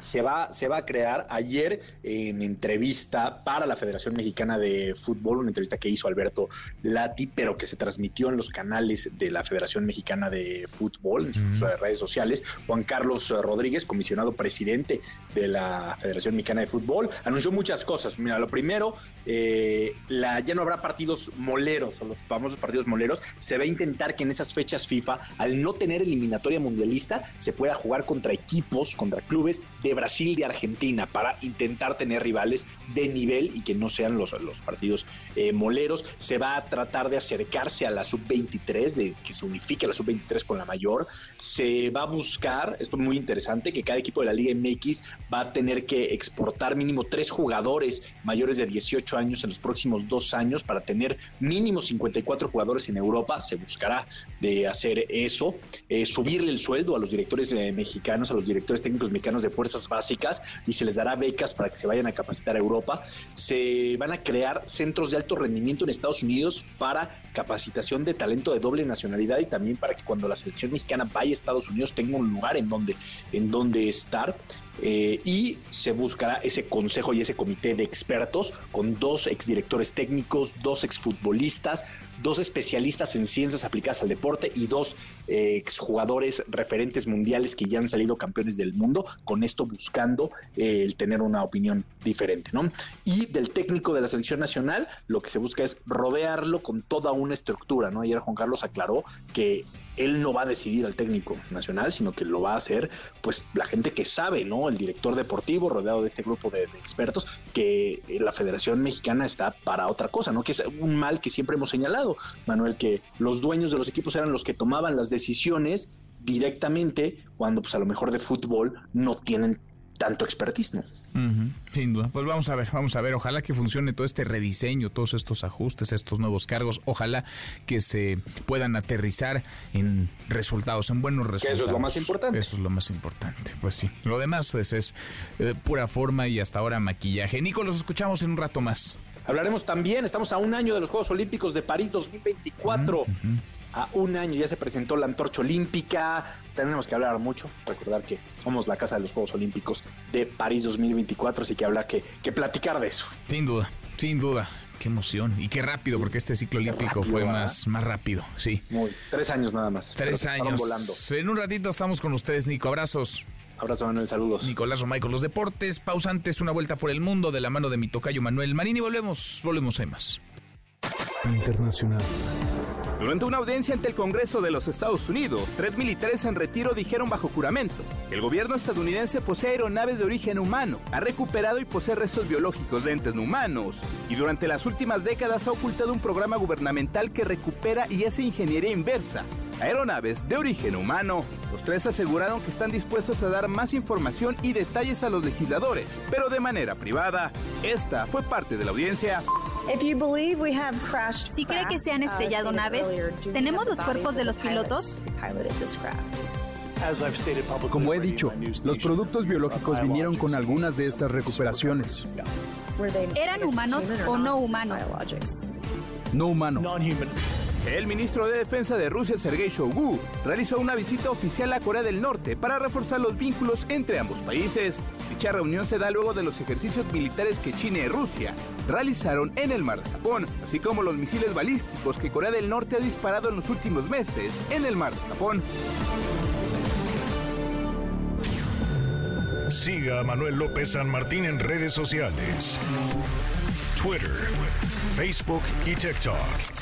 Se va, se va a crear ayer en entrevista para la Federación Mexicana de Fútbol, una entrevista que hizo Alberto Lati, pero que se transmitió en los canales de la Federación Mexicana de Fútbol, en sus redes sociales. Juan Carlos Rodríguez, comisionado presidente de la Federación Mexicana de Fútbol, anunció muchas cosas. Mira, lo primero, eh, la, ya no habrá partidos moleros o los famosos partidos moleros. Se va a intentar que en esas fechas FIFA, al no tener eliminatoria mundialista, se pueda jugar contra equipos, contra clubes de Brasil, de Argentina, para intentar tener rivales de nivel y que no sean los, los partidos eh, moleros. Se va a tratar de acercarse a la sub-23, de que se unifique la sub-23 con la mayor. Se va a buscar, esto es muy interesante, que cada equipo de la Liga MX va a tener que exportar mínimo tres jugadores mayores de 18 años en los próximos dos años para tener mínimo 54 jugadores en Europa. Se buscará de hacer eso, eh, subirle el sueldo a los directores eh, mexicanos, a los directores técnicos mexicanos de básicas y se les dará becas para que se vayan a capacitar a Europa. Se van a crear centros de alto rendimiento en Estados Unidos para capacitación de talento de doble nacionalidad y también para que cuando la selección mexicana vaya a Estados Unidos tenga un lugar en donde, en donde estar. Eh, y se buscará ese consejo y ese comité de expertos con dos exdirectores técnicos, dos exfutbolistas, dos especialistas en ciencias aplicadas al deporte y dos eh, exjugadores referentes mundiales que ya han salido campeones del mundo, con esto buscando eh, el tener una opinión diferente, ¿no? Y del técnico de la selección nacional, lo que se busca es rodearlo con toda una estructura, ¿no? Ayer Juan Carlos aclaró que él no va a decidir al técnico nacional, sino que lo va a hacer pues la gente que sabe, ¿no? El director deportivo rodeado de este grupo de, expertos, que la Federación Mexicana está para otra cosa, ¿no? Que es un mal que siempre hemos señalado, Manuel, que los dueños de los equipos eran los que tomaban las decisiones directamente cuando pues a lo mejor de fútbol no tienen tanto expertise, ¿no? Uh -huh, sin duda. Pues vamos a ver, vamos a ver. Ojalá que funcione todo este rediseño, todos estos ajustes, estos nuevos cargos. Ojalá que se puedan aterrizar en resultados, en buenos resultados. Que eso es lo más importante. Eso es lo más importante. Pues sí. Lo demás, pues es eh, pura forma y hasta ahora maquillaje. Nico, los escuchamos en un rato más. Hablaremos también, estamos a un año de los Juegos Olímpicos de París 2024. Uh -huh a un año ya se presentó la antorcha olímpica. Tenemos que hablar mucho, recordar que somos la casa de los Juegos Olímpicos de París 2024, así que habrá que, que platicar de eso. Sin duda, sin duda. Qué emoción y qué rápido, porque este ciclo olímpico rápido, fue más, más rápido, sí. Muy, tres años nada más. Tres años. volando. En un ratito estamos con ustedes, Nico. Abrazos. Abrazo, Manuel, saludos. Nicolás Romay con los deportes. Pausantes, una vuelta por el mundo de la mano de mi tocayo Manuel Marín y volvemos, volvemos a más. Internacional. Durante una audiencia ante el Congreso de los Estados Unidos, tres militares en retiro dijeron bajo juramento que el gobierno estadounidense posee aeronaves de origen humano, ha recuperado y posee restos biológicos de entes no humanos, y durante las últimas décadas ha ocultado un programa gubernamental que recupera y hace ingeniería inversa aeronaves de origen humano. Los tres aseguraron que están dispuestos a dar más información y detalles a los legisladores, pero de manera privada. Esta fue parte de la audiencia. Si cree que se han estrellado naves, ¿tenemos los cuerpos de los pilotos? Como he dicho, los productos biológicos vinieron con algunas de estas recuperaciones. ¿Eran humanos o no humanos? No humano. El ministro de Defensa de Rusia, Sergei Shoigu, realizó una visita oficial a Corea del Norte para reforzar los vínculos entre ambos países. Dicha reunión se da luego de los ejercicios militares que China y Rusia realizaron en el mar de Japón, así como los misiles balísticos que Corea del Norte ha disparado en los últimos meses en el mar de Japón. Siga a Manuel López San Martín en redes sociales. Twitter, Facebook y TikTok.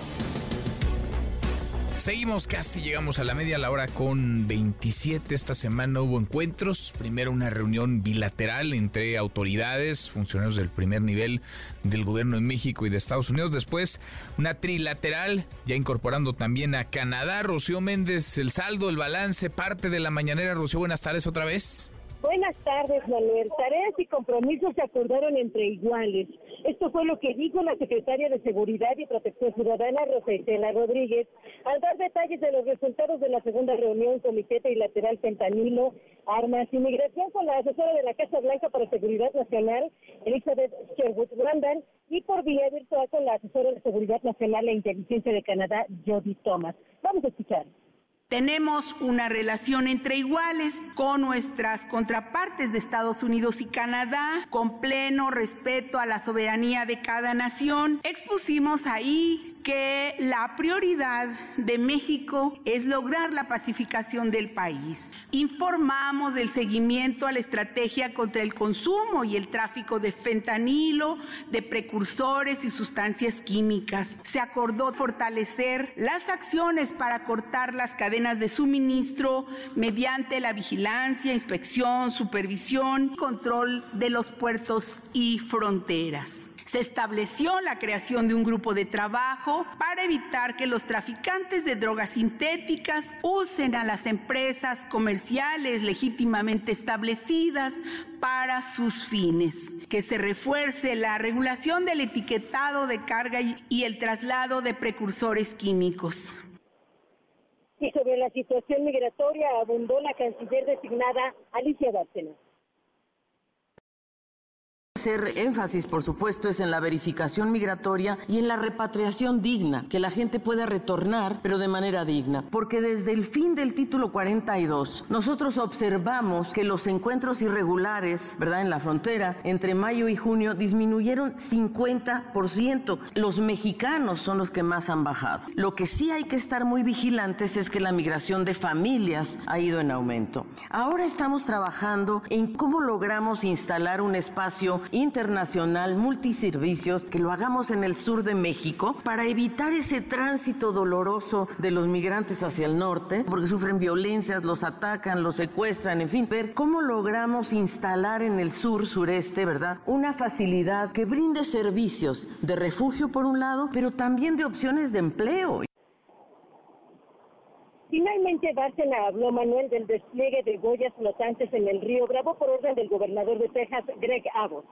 Seguimos casi, llegamos a la media la hora con 27. Esta semana hubo encuentros. Primero una reunión bilateral entre autoridades, funcionarios del primer nivel del gobierno de México y de Estados Unidos. Después una trilateral, ya incorporando también a Canadá. Rocío Méndez, el saldo, el balance, parte de la mañanera. Rocío, buenas tardes otra vez. Buenas tardes, Manuel. Tareas y compromisos se acordaron entre iguales. Esto fue lo que dijo la secretaria de Seguridad y Protección Ciudadana, Rosela Rodríguez, al dar detalles de los resultados de la segunda reunión Comité Trilateral Fentanilo, Armas y Migración con la asesora de la Casa Blanca para Seguridad Nacional, Elizabeth Sherwood Randall, y por vía virtual con la asesora de Seguridad Nacional e Inteligencia de Canadá, Jody Thomas. Vamos a escuchar. Tenemos una relación entre iguales con nuestras contrapartes de Estados Unidos y Canadá, con pleno respeto a la soberanía de cada nación. Expusimos ahí que la prioridad de México es lograr la pacificación del país. Informamos del seguimiento a la estrategia contra el consumo y el tráfico de fentanilo, de precursores y sustancias químicas. Se acordó fortalecer las acciones para cortar las cadenas de suministro mediante la vigilancia, inspección, supervisión, control de los puertos y fronteras. Se estableció la creación de un grupo de trabajo para evitar que los traficantes de drogas sintéticas usen a las empresas comerciales legítimamente establecidas para sus fines, que se refuerce la regulación del etiquetado de carga y el traslado de precursores químicos. Y sobre la situación migratoria abundó la canciller designada Alicia Bárcenas. Hacer énfasis, por supuesto, es en la verificación migratoria y en la repatriación digna, que la gente pueda retornar, pero de manera digna. Porque desde el fin del título 42, nosotros observamos que los encuentros irregulares, ¿verdad?, en la frontera, entre mayo y junio, disminuyeron 50%. Los mexicanos son los que más han bajado. Lo que sí hay que estar muy vigilantes es que la migración de familias ha ido en aumento. Ahora estamos trabajando en cómo logramos instalar un espacio internacional multiservicios, que lo hagamos en el sur de México para evitar ese tránsito doloroso de los migrantes hacia el norte, porque sufren violencias, los atacan, los secuestran, en fin, ver cómo logramos instalar en el sur sureste, ¿verdad? Una facilidad que brinde servicios de refugio por un lado, pero también de opciones de empleo. Finalmente, Bárcena habló Manuel del despliegue de boyas flotantes en el río Bravo por orden del gobernador de Texas, Greg Abbott.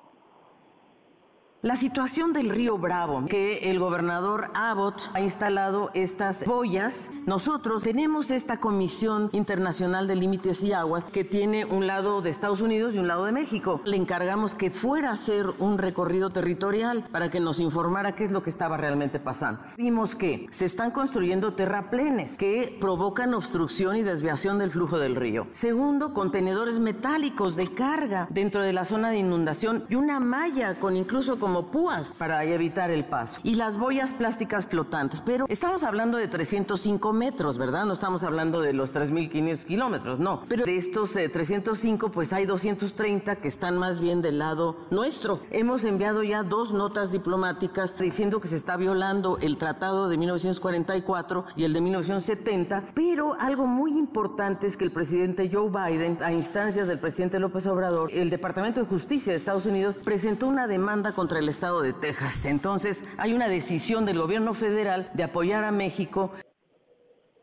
La situación del río Bravo, que el gobernador Abbott ha instalado estas boyas, nosotros tenemos esta Comisión Internacional de Límites y Aguas que tiene un lado de Estados Unidos y un lado de México. Le encargamos que fuera a hacer un recorrido territorial para que nos informara qué es lo que estaba realmente pasando. Vimos que se están construyendo terraplenes que provocan obstrucción y desviación del flujo del río. Segundo, contenedores metálicos de carga dentro de la zona de inundación y una malla con incluso con como púas para evitar el paso. Y las boyas plásticas flotantes. Pero estamos hablando de 305 metros, ¿verdad? No estamos hablando de los 3.500 kilómetros, no. Pero de estos 305, eh, pues hay 230 que están más bien del lado nuestro. Hemos enviado ya dos notas diplomáticas diciendo que se está violando el tratado de 1944 y el de 1970. Pero algo muy importante es que el presidente Joe Biden, a instancias del presidente López Obrador, el Departamento de Justicia de Estados Unidos presentó una demanda contra el estado de Texas. Entonces, hay una decisión del gobierno federal de apoyar a México.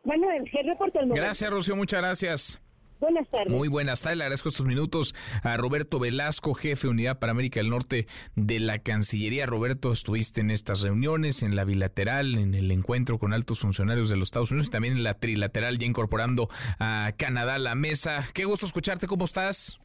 Bueno, el reporte Gracias, Rocío, muchas gracias. Buenas tardes. Muy buenas tardes. Le agradezco estos minutos a Roberto Velasco, jefe de Unidad para América del Norte de la Cancillería. Roberto, estuviste en estas reuniones, en la bilateral, en el encuentro con altos funcionarios de los Estados Unidos y también en la trilateral, ya incorporando a Canadá a la mesa. Qué gusto escucharte. ¿Cómo estás?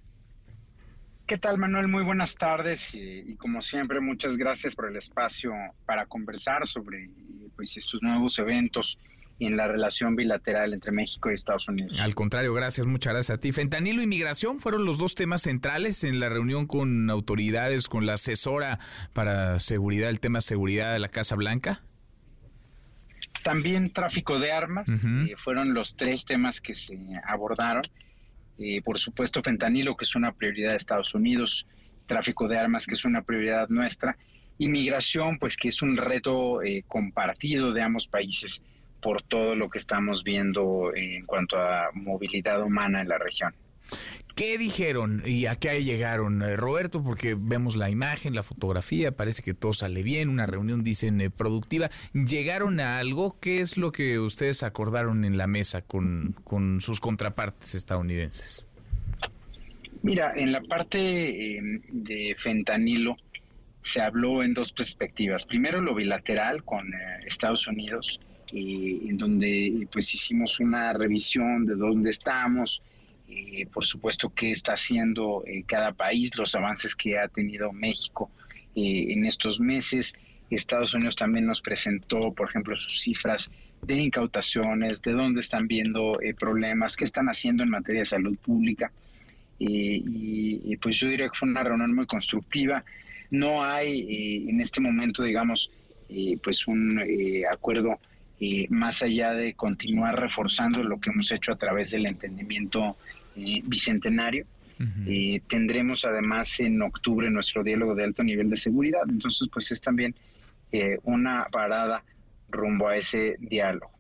¿Qué tal, Manuel? Muy buenas tardes y, como siempre, muchas gracias por el espacio para conversar sobre pues, estos nuevos eventos en la relación bilateral entre México y Estados Unidos. Al contrario, gracias, muchas gracias a ti. Fentanilo y migración fueron los dos temas centrales en la reunión con autoridades, con la asesora para seguridad, el tema seguridad de la Casa Blanca. También tráfico de armas, eh, fueron los tres temas que se abordaron. Eh, por supuesto fentanilo, que es una prioridad de Estados Unidos, tráfico de armas, que es una prioridad nuestra, inmigración, pues que es un reto eh, compartido de ambos países por todo lo que estamos viendo en cuanto a movilidad humana en la región. ¿Qué dijeron y a qué llegaron, eh, Roberto? Porque vemos la imagen, la fotografía, parece que todo sale bien, una reunión, dicen, eh, productiva. ¿Llegaron a algo? ¿Qué es lo que ustedes acordaron en la mesa con, con sus contrapartes estadounidenses? Mira, en la parte em, de fentanilo, se habló en dos perspectivas. Primero, lo bilateral con Estados Unidos, en donde pues hicimos una revisión de dónde estamos, por supuesto qué está haciendo cada país, los avances que ha tenido México en estos meses. Estados Unidos también nos presentó, por ejemplo, sus cifras de incautaciones, de dónde están viendo problemas, qué están haciendo en materia de salud pública. y, pues yo diría que fue una reunión muy constructiva. No hay en este momento, digamos, pues un acuerdo más allá de continuar reforzando lo que hemos hecho a través del entendimiento eh, bicentenario. Eh, tendremos además en octubre nuestro diálogo de alto nivel de seguridad, entonces pues es también eh, una parada rumbo a ese diálogo.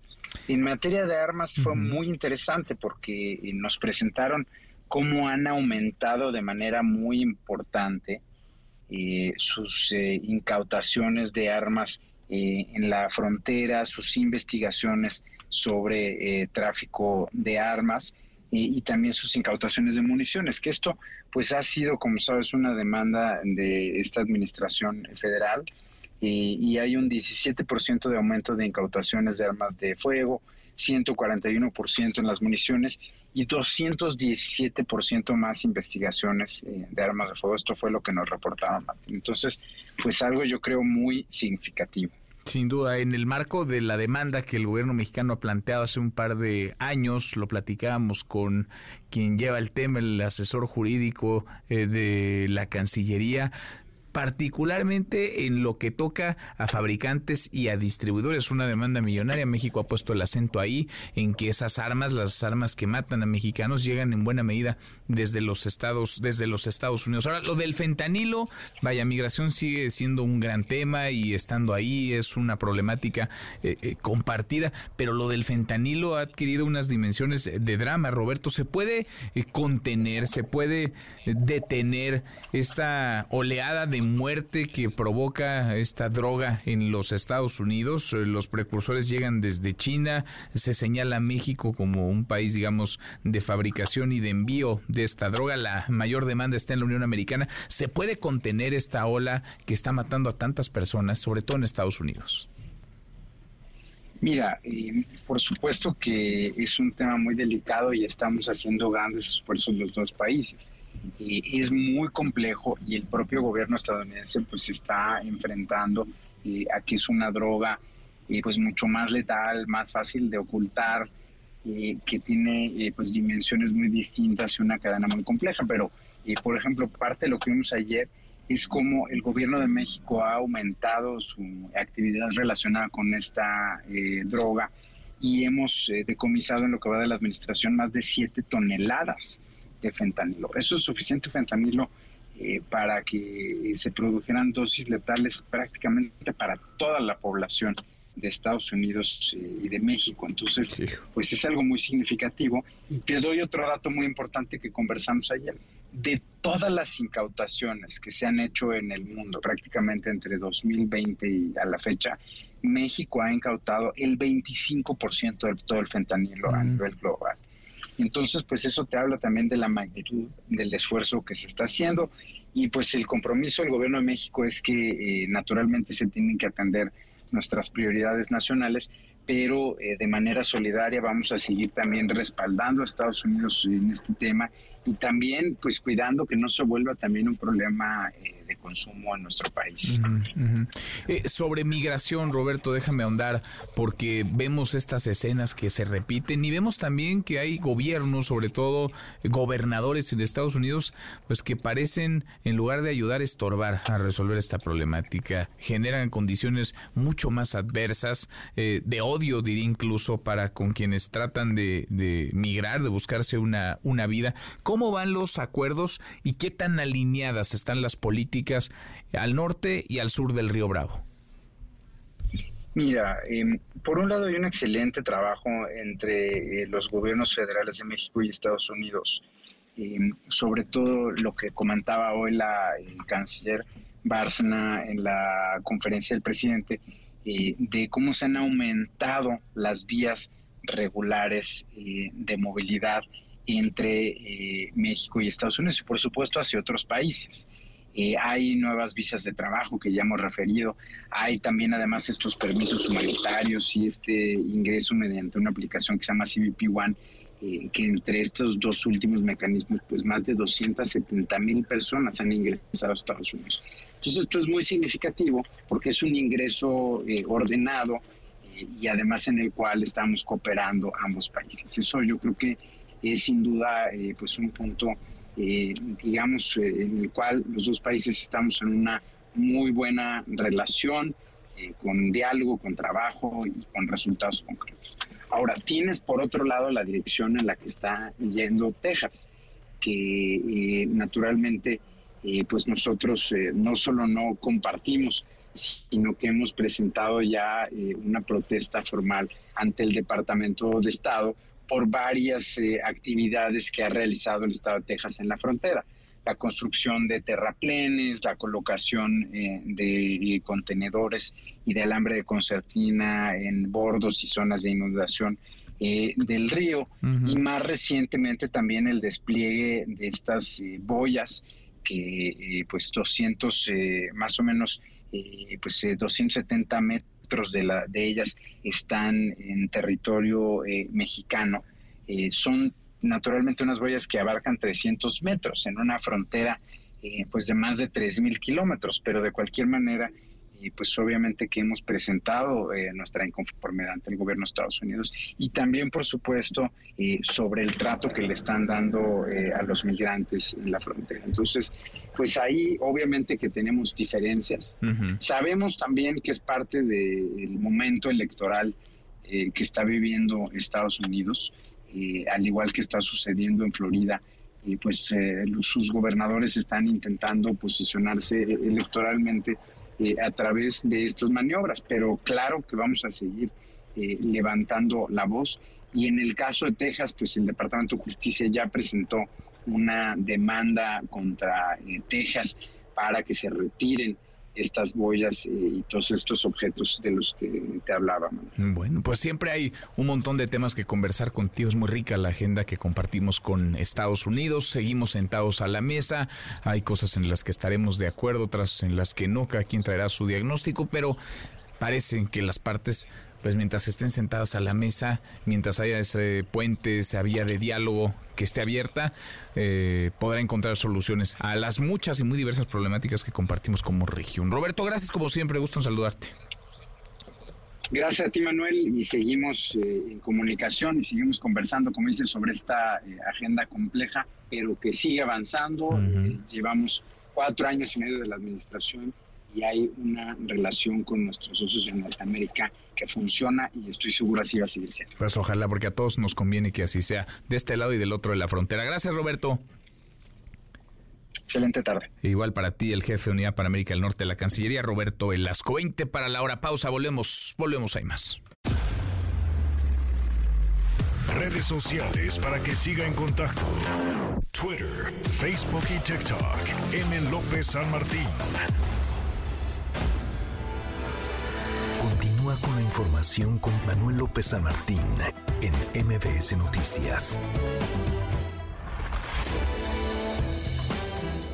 En materia de armas fue muy interesante porque nos presentaron cómo han aumentado de manera muy importante sus incautaciones de armas eh, en la frontera, sus investigaciones sobre eh, tráfico de armas y, también sus incautaciones de municiones, que esto pues ha sido, como sabes, una demanda de esta administración federal y hay un 17% de aumento de incautaciones de armas de fuego, 141% en las municiones y 217% más investigaciones eh, de armas de fuego. Esto fue lo que nos reportaron, Entonces, pues algo yo creo muy significativo. Sin duda, en el marco de la demanda que el gobierno mexicano ha planteado hace un par de años, lo platicábamos con quien lleva el tema, el asesor jurídico eh, de la Cancillería, particularmente en lo que toca a fabricantes y a distribuidores. Una demanda millonaria. México ha puesto el acento ahí en que esas armas, las armas que matan a mexicanos, llegan en buena medida desde los Estados, desde los Estados Unidos. Ahora, lo del fentanilo, vaya, migración sigue siendo un gran tema y estando ahí es una problemática eh, eh, compartida, pero lo del fentanilo ha adquirido unas dimensiones de drama. Roberto, ¿se puede eh, contener, se puede detener esta oleada de muerte que provoca esta droga en los Estados Unidos. Eh, los precursores llegan desde China. Se señala a México como un país, digamos, de fabricación y de envío de esta droga. La mayor demanda está en la Unión Americana. ¿Se puede contener esta ola que está matando a tantas personas, sobre todo en Estados Unidos? Mira, eh, por supuesto que es un tema muy delicado y estamos haciendo grandes esfuerzos los dos países es muy complejo y el propio gobierno estadounidense pues está enfrentando eh, a que es una droga eh, pues mucho más letal, más fácil de ocultar, eh, que tiene pues dimensiones muy distintas y una cadena muy compleja. Pero, por ejemplo, parte de lo que vimos ayer es como el gobierno de México ha aumentado su actividad relacionada con esta droga y hemos decomisado en lo que va de la administración más de 7 toneladas de fentanilo. Eso es suficiente fentanilo eh, para que se produjeran dosis letales prácticamente para toda la población de Estados Unidos eh, y de México. Entonces, pues es algo muy significativo. Y te doy otro dato muy importante que conversamos ayer. De todas las incautaciones que se han hecho en el mundo, prácticamente entre 2020 y a la fecha, México ha incautado el 25% de todo el fentanilo a nivel global. Entonces, pues eso te habla también de la magnitud del esfuerzo que se está haciendo. Y pues el compromiso del gobierno de México es que eh, naturalmente se tienen que atender nuestras prioridades nacionales, pero eh, de manera solidaria vamos a seguir también respaldando a Estados Unidos en este tema y también pues cuidando que no se vuelva también un problema eh, de consumo en nuestro país. Eh, sobre migración, Roberto, déjame ahondar, porque vemos estas escenas que se repiten y vemos también que hay gobiernos, sobre todo gobernadores en Estados Unidos, pues que parecen, en lugar de ayudar, estorbar a resolver esta problemática, generan condiciones mucho más adversas, eh, de odio, diría incluso, para con quienes tratan de, de migrar, de buscarse una, una vida. ¿Cómo van los acuerdos y qué tan alineadas están las políticas al norte y al sur del río Bravo? Mira, em, por un lado hay un excelente trabajo entre eh, los gobiernos federales de México y Estados Unidos, em, sobre todo lo que comentaba hoy la canciller Bárcena en la conferencia del presidente, eh, de cómo se han aumentado las vías regulares eh, de movilidad entre eh, México y Estados Unidos y por supuesto hacia otros países. hay nuevas visas de trabajo que ya hemos referido, hay también además estos permisos humanitarios y este ingreso mediante una aplicación que se llama CBP One, eh, que entre estos dos últimos mecanismos, pues más de 270 mil personas han ingresado a Estados Unidos. Entonces esto es muy significativo porque es un ingreso eh, ordenado y además en el cual estamos cooperando ambos países. Eso yo creo que es sin duda pues un punto eh, digamos, eh, en el cual los dos países estamos en una muy buena relación, eh, con diálogo, con trabajo y con resultados concretos. Ahora, tienes por otro lado la dirección en la que está yendo Texas, que naturalmente, pues nosotros no solo no compartimos, sino que hemos presentado ya una protesta formal ante el Departamento de Estado por varias eh, actividades que ha realizado el Estado de Texas en la frontera. La construcción de terraplenes, la colocación eh, de eh, contenedores y de alambre de concertina en bordos y zonas de inundación del río y más recientemente también el despliegue de estas boyas que pues 200 más o menos pues 270 metros de, la, de ellas están en territorio eh, mexicano. Eh, son naturalmente unas boyas que abarcan 300 metros en una frontera eh, pues de más de 3.000 kilómetros, pero de cualquier manera y pues obviamente que hemos presentado eh, nuestra inconformidad ante el gobierno de Estados Unidos y también por supuesto eh, sobre el trato que le están dando eh, a los migrantes en la frontera. Entonces, pues ahí obviamente que tenemos diferencias. Sabemos también que es parte del momento electoral que está viviendo Estados Unidos, al igual que está sucediendo en Florida. Y pues sus gobernadores están intentando posicionarse electoralmente eh, a través de estas maniobras, pero claro que vamos a seguir eh, levantando la voz. Y en el caso de Texas, pues el Departamento de Justicia ya presentó una demanda contra eh, Texas para que se retiren estas boyas y todos estos objetos de los que te hablaba. Bueno, pues siempre hay un montón de temas que conversar contigo. Es muy rica la agenda que compartimos con Estados Unidos. Seguimos sentados a la mesa. Hay cosas en las que estaremos de acuerdo, otras en las que no. Cada quien traerá su diagnóstico, pero parece que las partes pues mientras estén sentadas a la mesa, mientras haya ese puente, esa vía de diálogo que esté abierta, eh, podrá encontrar soluciones a las muchas y muy diversas problemáticas que compartimos como región. Roberto, gracias como siempre, gusto en saludarte. Gracias a ti, Manuel, y seguimos eh, en comunicación y seguimos conversando, como dices, sobre esta eh, agenda compleja, pero que sigue avanzando. llevamos cuatro años y medio de la administración y hay una relación con nuestros socios en Norteamérica que funciona y estoy seguro así va a seguir siendo. Pues ojalá, porque a todos nos conviene que así sea, de este lado y del otro de la frontera. Gracias, Roberto. Excelente tarde. Igual para ti, el jefe de Unidad para América del Norte de la Cancillería, Roberto Velasco. 20 para la hora pausa, volvemos, volvemos, hay más. Redes sociales para que siga en contacto: Twitter, Facebook y TikTok. M. López San Martín. Con la información con Manuel López San Martín en MBS Noticias.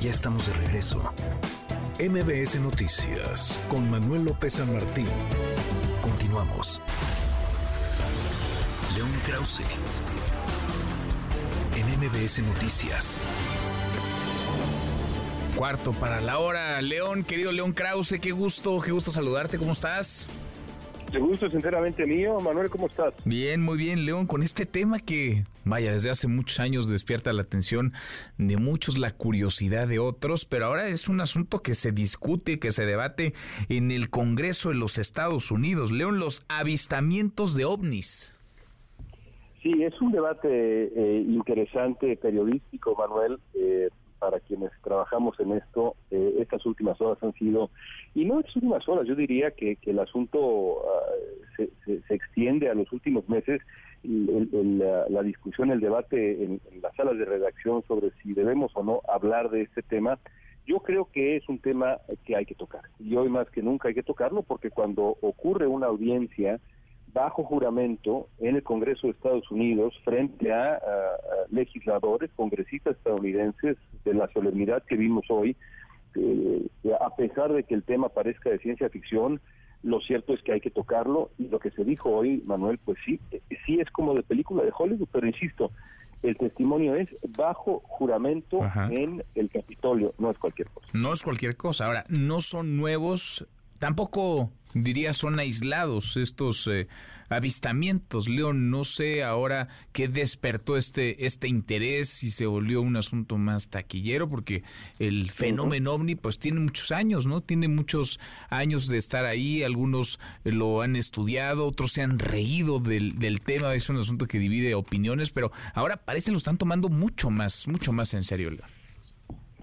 Ya estamos de regreso. MBS Noticias con Manuel López San Martín. Continuamos. León Krause. En MBS Noticias. Cuarto para la hora. León, querido León Krause, qué gusto, qué gusto saludarte. ¿Cómo estás? El gusto es enteramente mío. Manuel, ¿cómo estás? Bien, muy bien, León, con este tema que, vaya, desde hace muchos años despierta la atención de muchos, la curiosidad de otros, pero ahora es un asunto que se discute, que se debate en el Congreso de los Estados Unidos. León, los avistamientos de ovnis. Sí, es un debate eh, interesante periodístico, Manuel. Eh, para quienes trabajamos en esto, eh, estas últimas horas han sido, y no estas últimas horas, yo diría que, el asunto ah, se, se, extiende a los últimos meses, la, discusión, el debate en, las salas de redacción sobre si debemos o no hablar de este tema, yo creo que es un tema que hay que tocar. Y hoy más que nunca hay que tocarlo porque cuando ocurre una audiencia, bajo juramento en el Congreso de Estados Unidos frente a, legisladores, congresistas estadounidenses de la solemnidad que vimos hoy, eh, a pesar de que el tema parezca de ciencia ficción, lo cierto es que hay que tocarlo y lo que se dijo hoy, Manuel, pues sí, sí es como de película de Hollywood, pero insisto, el testimonio es bajo juramento en el Capitolio, no es cualquier cosa. No es cualquier cosa. Ahora, no son nuevos Tampoco diría son aislados estos eh, avistamientos. León, no sé ahora qué despertó este, este interés, si se volvió un asunto más taquillero, porque el fenómeno ovni pues tiene muchos años, ¿no? Tiene muchos años de estar ahí, algunos lo han estudiado, otros se han reído del, del tema, es un asunto que divide opiniones, pero ahora parece lo están tomando mucho más, mucho más en serio, León.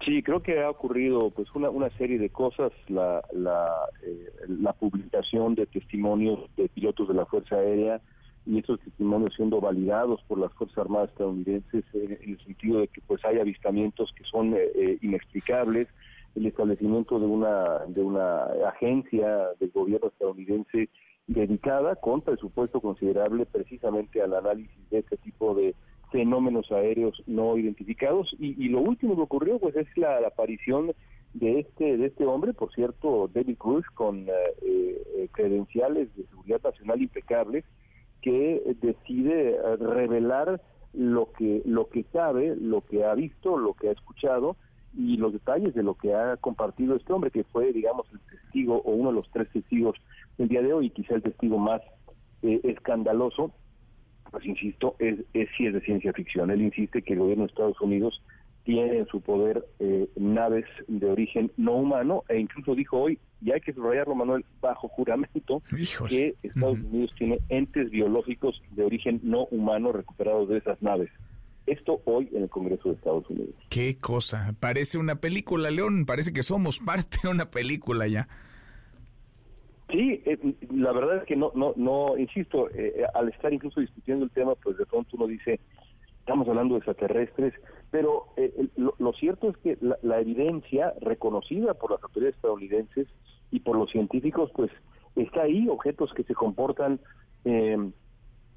Sí, creo que ha ocurrido pues una, una serie de cosas, la, la, eh, la publicación de testimonios de pilotos de la Fuerza Aérea y estos testimonios siendo validados por las Fuerzas Armadas estadounidenses en el sentido de que pues hay avistamientos que son eh, eh, inexplicables, el establecimiento de una de una agencia del gobierno estadounidense dedicada con presupuesto considerable precisamente al análisis de este tipo de fenómenos aéreos no identificados. Y, lo último que ocurrió pues es la, aparición de este de este hombre por cierto David Cruz con eh, eh, credenciales de seguridad nacional impecables que decide eh, revelar lo que lo que sabe lo que ha visto lo que ha escuchado y los detalles de lo que ha compartido este hombre que fue digamos el testigo o uno de los tres testigos del día de hoy quizá el testigo más escandaloso pues insisto, es, es sí es de ciencia ficción. Él insiste que el gobierno de Estados Unidos tiene en su poder eh, naves de origen no humano e incluso dijo hoy, y hay que subrayarlo Manuel, bajo juramento, que Estados Unidos tiene entes biológicos de origen no humano recuperados de esas naves. Esto hoy en el Congreso de Estados Unidos. Qué cosa, parece una película, León, parece que somos parte de una película ya. Sí, eh, la verdad es que no, no, no, insisto, eh, al estar incluso discutiendo el tema, pues de pronto uno dice, estamos hablando de extraterrestres, pero eh, lo, cierto es que la, evidencia reconocida por las autoridades estadounidenses y por los científicos, pues está ahí, objetos que se comportan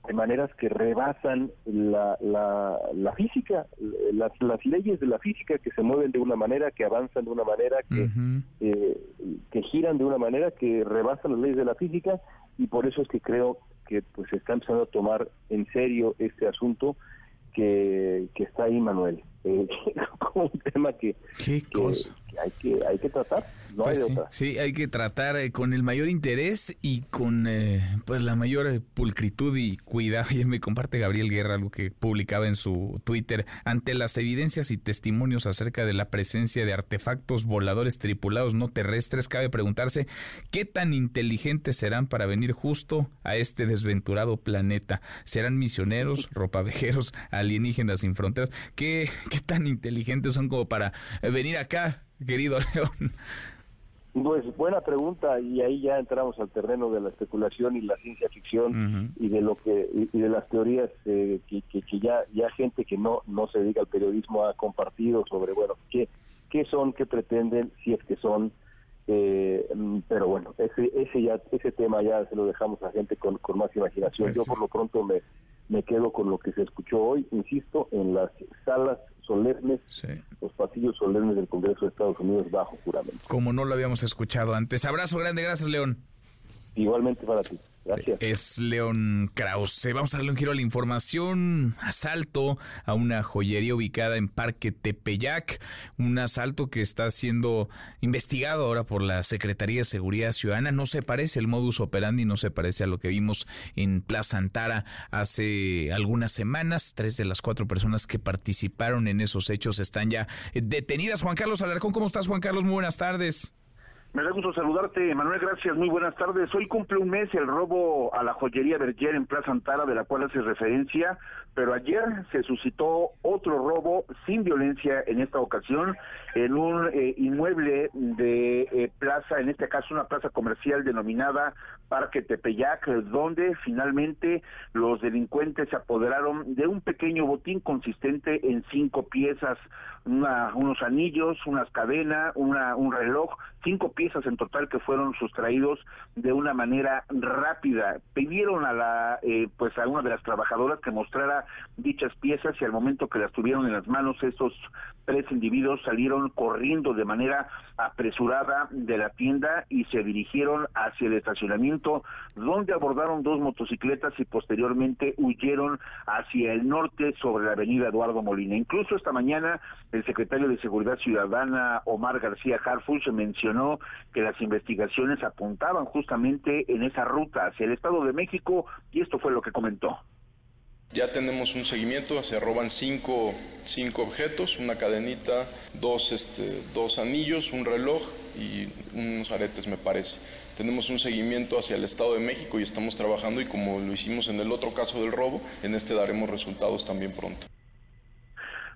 de maneras que rebasan la, la, física, las, las leyes de la física que se mueven de una manera, que avanzan de una manera, que, eh, que giran de una manera, que rebasan las leyes de la física y por eso es que creo que pues se está empezando a tomar en serio este asunto que, que está ahí, Manuel. Eh, como un tema que, ¿Qué cosa? hay que hay que tratar no hay pues otra. sí, hay que tratar eh, con el mayor interés y con eh, pues la mayor eh, pulcritud y cuidado y me comparte Gabriel Guerra algo que publicaba en su Twitter ante las evidencias y testimonios acerca de la presencia de artefactos voladores tripulados no terrestres cabe preguntarse qué tan inteligentes serán para venir justo a este desventurado planeta serán misioneros ropavejeros alienígenas sin fronteras qué qué tan inteligentes son como para venir acá querido León? Pues buena pregunta y ahí ya entramos al terreno de la especulación y la ciencia ficción y de lo que y de las teorías eh, que, que, ya ya gente que no no se dedica al periodismo ha compartido sobre bueno qué qué son qué pretenden si es que son eh, pero bueno ese ese ya ese tema ya se lo dejamos a gente con, con más imaginación. Pues yo por lo pronto me me quedo con lo que se escuchó hoy insisto en las salas solemnes, los pasillos solemnes del Congreso de Estados Unidos bajo juramento. Como no lo habíamos escuchado antes. Abrazo grande, gracias León. Igualmente para ti. Es León Krause. Vamos a darle un giro a la información. Asalto a una joyería ubicada en Parque Tepeyac. Un asalto que está siendo investigado ahora por la Secretaría de Seguridad Ciudadana. No se parece el modus operandi, no se parece a lo que vimos en Plaza Antara hace algunas semanas. Tres de las cuatro personas que participaron en esos hechos están ya detenidas. Juan Carlos Alarcón, ¿cómo estás, Juan Carlos? Muy buenas tardes. Me da gusto saludarte, Manuel. Gracias. Muy buenas tardes. Hoy cumple un mes el robo a la joyería Berger en Plaza Antara, de la cual hace referencia, pero ayer se suscitó otro robo sin violencia en esta ocasión en un eh, inmueble de eh, plaza, en este caso una plaza comercial denominada Parque Tepeyac, donde finalmente los delincuentes se apoderaron de un pequeño botín consistente en cinco piezas, unos anillos, unas cadenas, una, un reloj, cinco piezas en total que fueron sustraídos de una manera rápida. Pidieron a la, eh, pues a una de las trabajadoras que mostrara dichas piezas y al momento que las tuvieron en las manos estos tres individuos salieron corriendo de manera apresurada de la tienda y se dirigieron hacia el estacionamiento donde abordaron dos motocicletas y posteriormente huyeron hacia el norte sobre la avenida Eduardo Molina. Incluso esta mañana el secretario de Seguridad Ciudadana Omar García Harfuch mencionó que las investigaciones apuntaban justamente en esa ruta hacia el Estado de México y esto fue lo que comentó. Ya tenemos un seguimiento, se roban cinco, cinco objetos, una cadenita, dos, este, dos anillos, un reloj y unos aretes me parece. Tenemos un seguimiento hacia el Estado de México y estamos trabajando y como lo hicimos en el otro caso del robo, en este daremos resultados también pronto.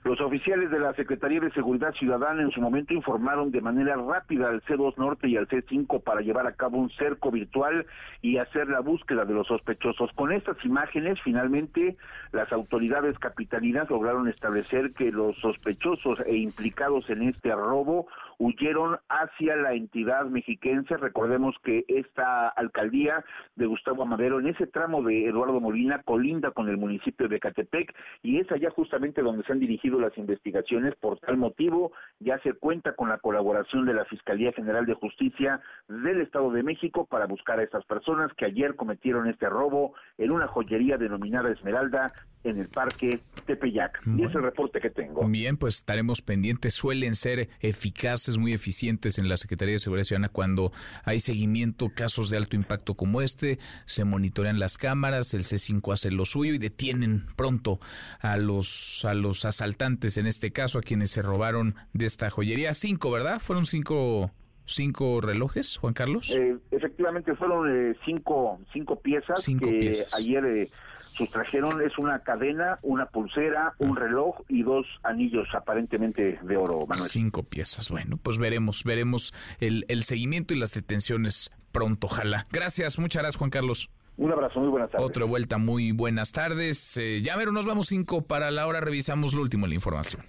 Los oficiales de la Secretaría de Seguridad Ciudadana en su momento informaron de manera rápida al C2 Norte y al C5 para llevar a cabo un cerco virtual y hacer la búsqueda de los sospechosos. Con estas imágenes, finalmente, las autoridades capitalinas lograron establecer que los sospechosos e implicados en este robo huyeron hacia la entidad mexiquense. Recordemos que esta alcaldía de Gustavo Amadero, en ese tramo de Eduardo Molina, colinda con el municipio de Catepec y es allá justamente donde se han dirigido las investigaciones. Por tal motivo, ya se cuenta con la colaboración de la Fiscalía General de Justicia del Estado de México para buscar a estas personas que ayer cometieron este robo en una joyería denominada Esmeralda en el Parque Tepeyac. Y es el reporte que tengo. Bien, pues estaremos pendientes. Suelen ser eficaces, muy eficientes en la Secretaría de Seguridad Ciudadana cuando hay seguimiento, casos de alto impacto como este, se monitorean las cámaras, el C5 hace lo suyo y detienen pronto a los, a los asaltantes, en este caso a quienes se robaron de esta joyería. Cinco, ¿verdad? Fueron cinco cinco relojes, Juan Carlos? Eh, efectivamente fueron eh, cinco, cinco piezas Cinco que piezas. ayer eh, sustrajeron. Es una cadena, una pulsera, un reloj y dos anillos aparentemente de oro, Manuel. Cinco piezas. Bueno, pues veremos, veremos el, el seguimiento y las detenciones pronto, ojalá. Gracias, muchas gracias, Juan Carlos. Un abrazo, muy buenas tardes. Otra vuelta, muy buenas tardes. Eh, ya mero, nos vamos cinco para la hora, revisamos lo último en la información.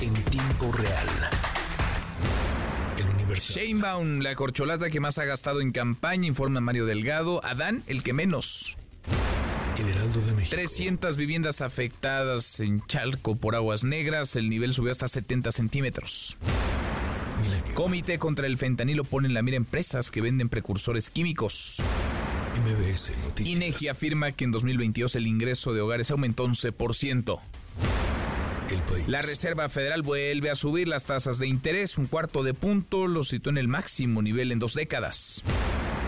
En tiempo real. Universo. Sheinbaum, la corcholata que más ha gastado en campaña, informa Mario Delgado. Adán, el que menos. El Heraldo de México. 300 viviendas afectadas en Chalco por aguas negras. El nivel subió hasta 70 centímetros. Comité contra el fentanilo pone en la mira empresas que venden precursores químicos. MBS Noticias. INEGI afirma que en 2022 el ingreso de hogares aumentó 11%. El país. La Reserva Federal vuelve a subir las tasas de interés, un cuarto de punto, lo situó en el máximo nivel en dos décadas.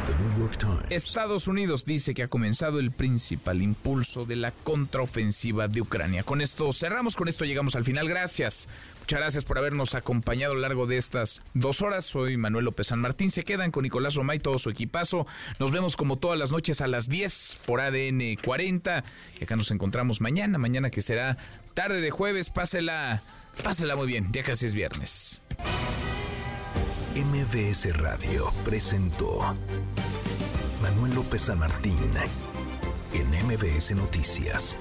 The New York Times. Estados Unidos dice que ha comenzado el principal impulso de la contraofensiva de Ucrania. Con esto cerramos, con esto llegamos al final. Gracias. Muchas gracias por habernos acompañado a lo largo de estas dos horas. Soy Manuel López San Martín. Se quedan con Nicolás Romay, todo su equipazo. Nos vemos como todas las noches a las 10 por ADN 40. Y acá nos encontramos mañana, mañana que será tarde de jueves. Pásela, pásela muy bien. Ya casi es viernes. MBS Radio presentó Manuel López San Martín en MBS Noticias.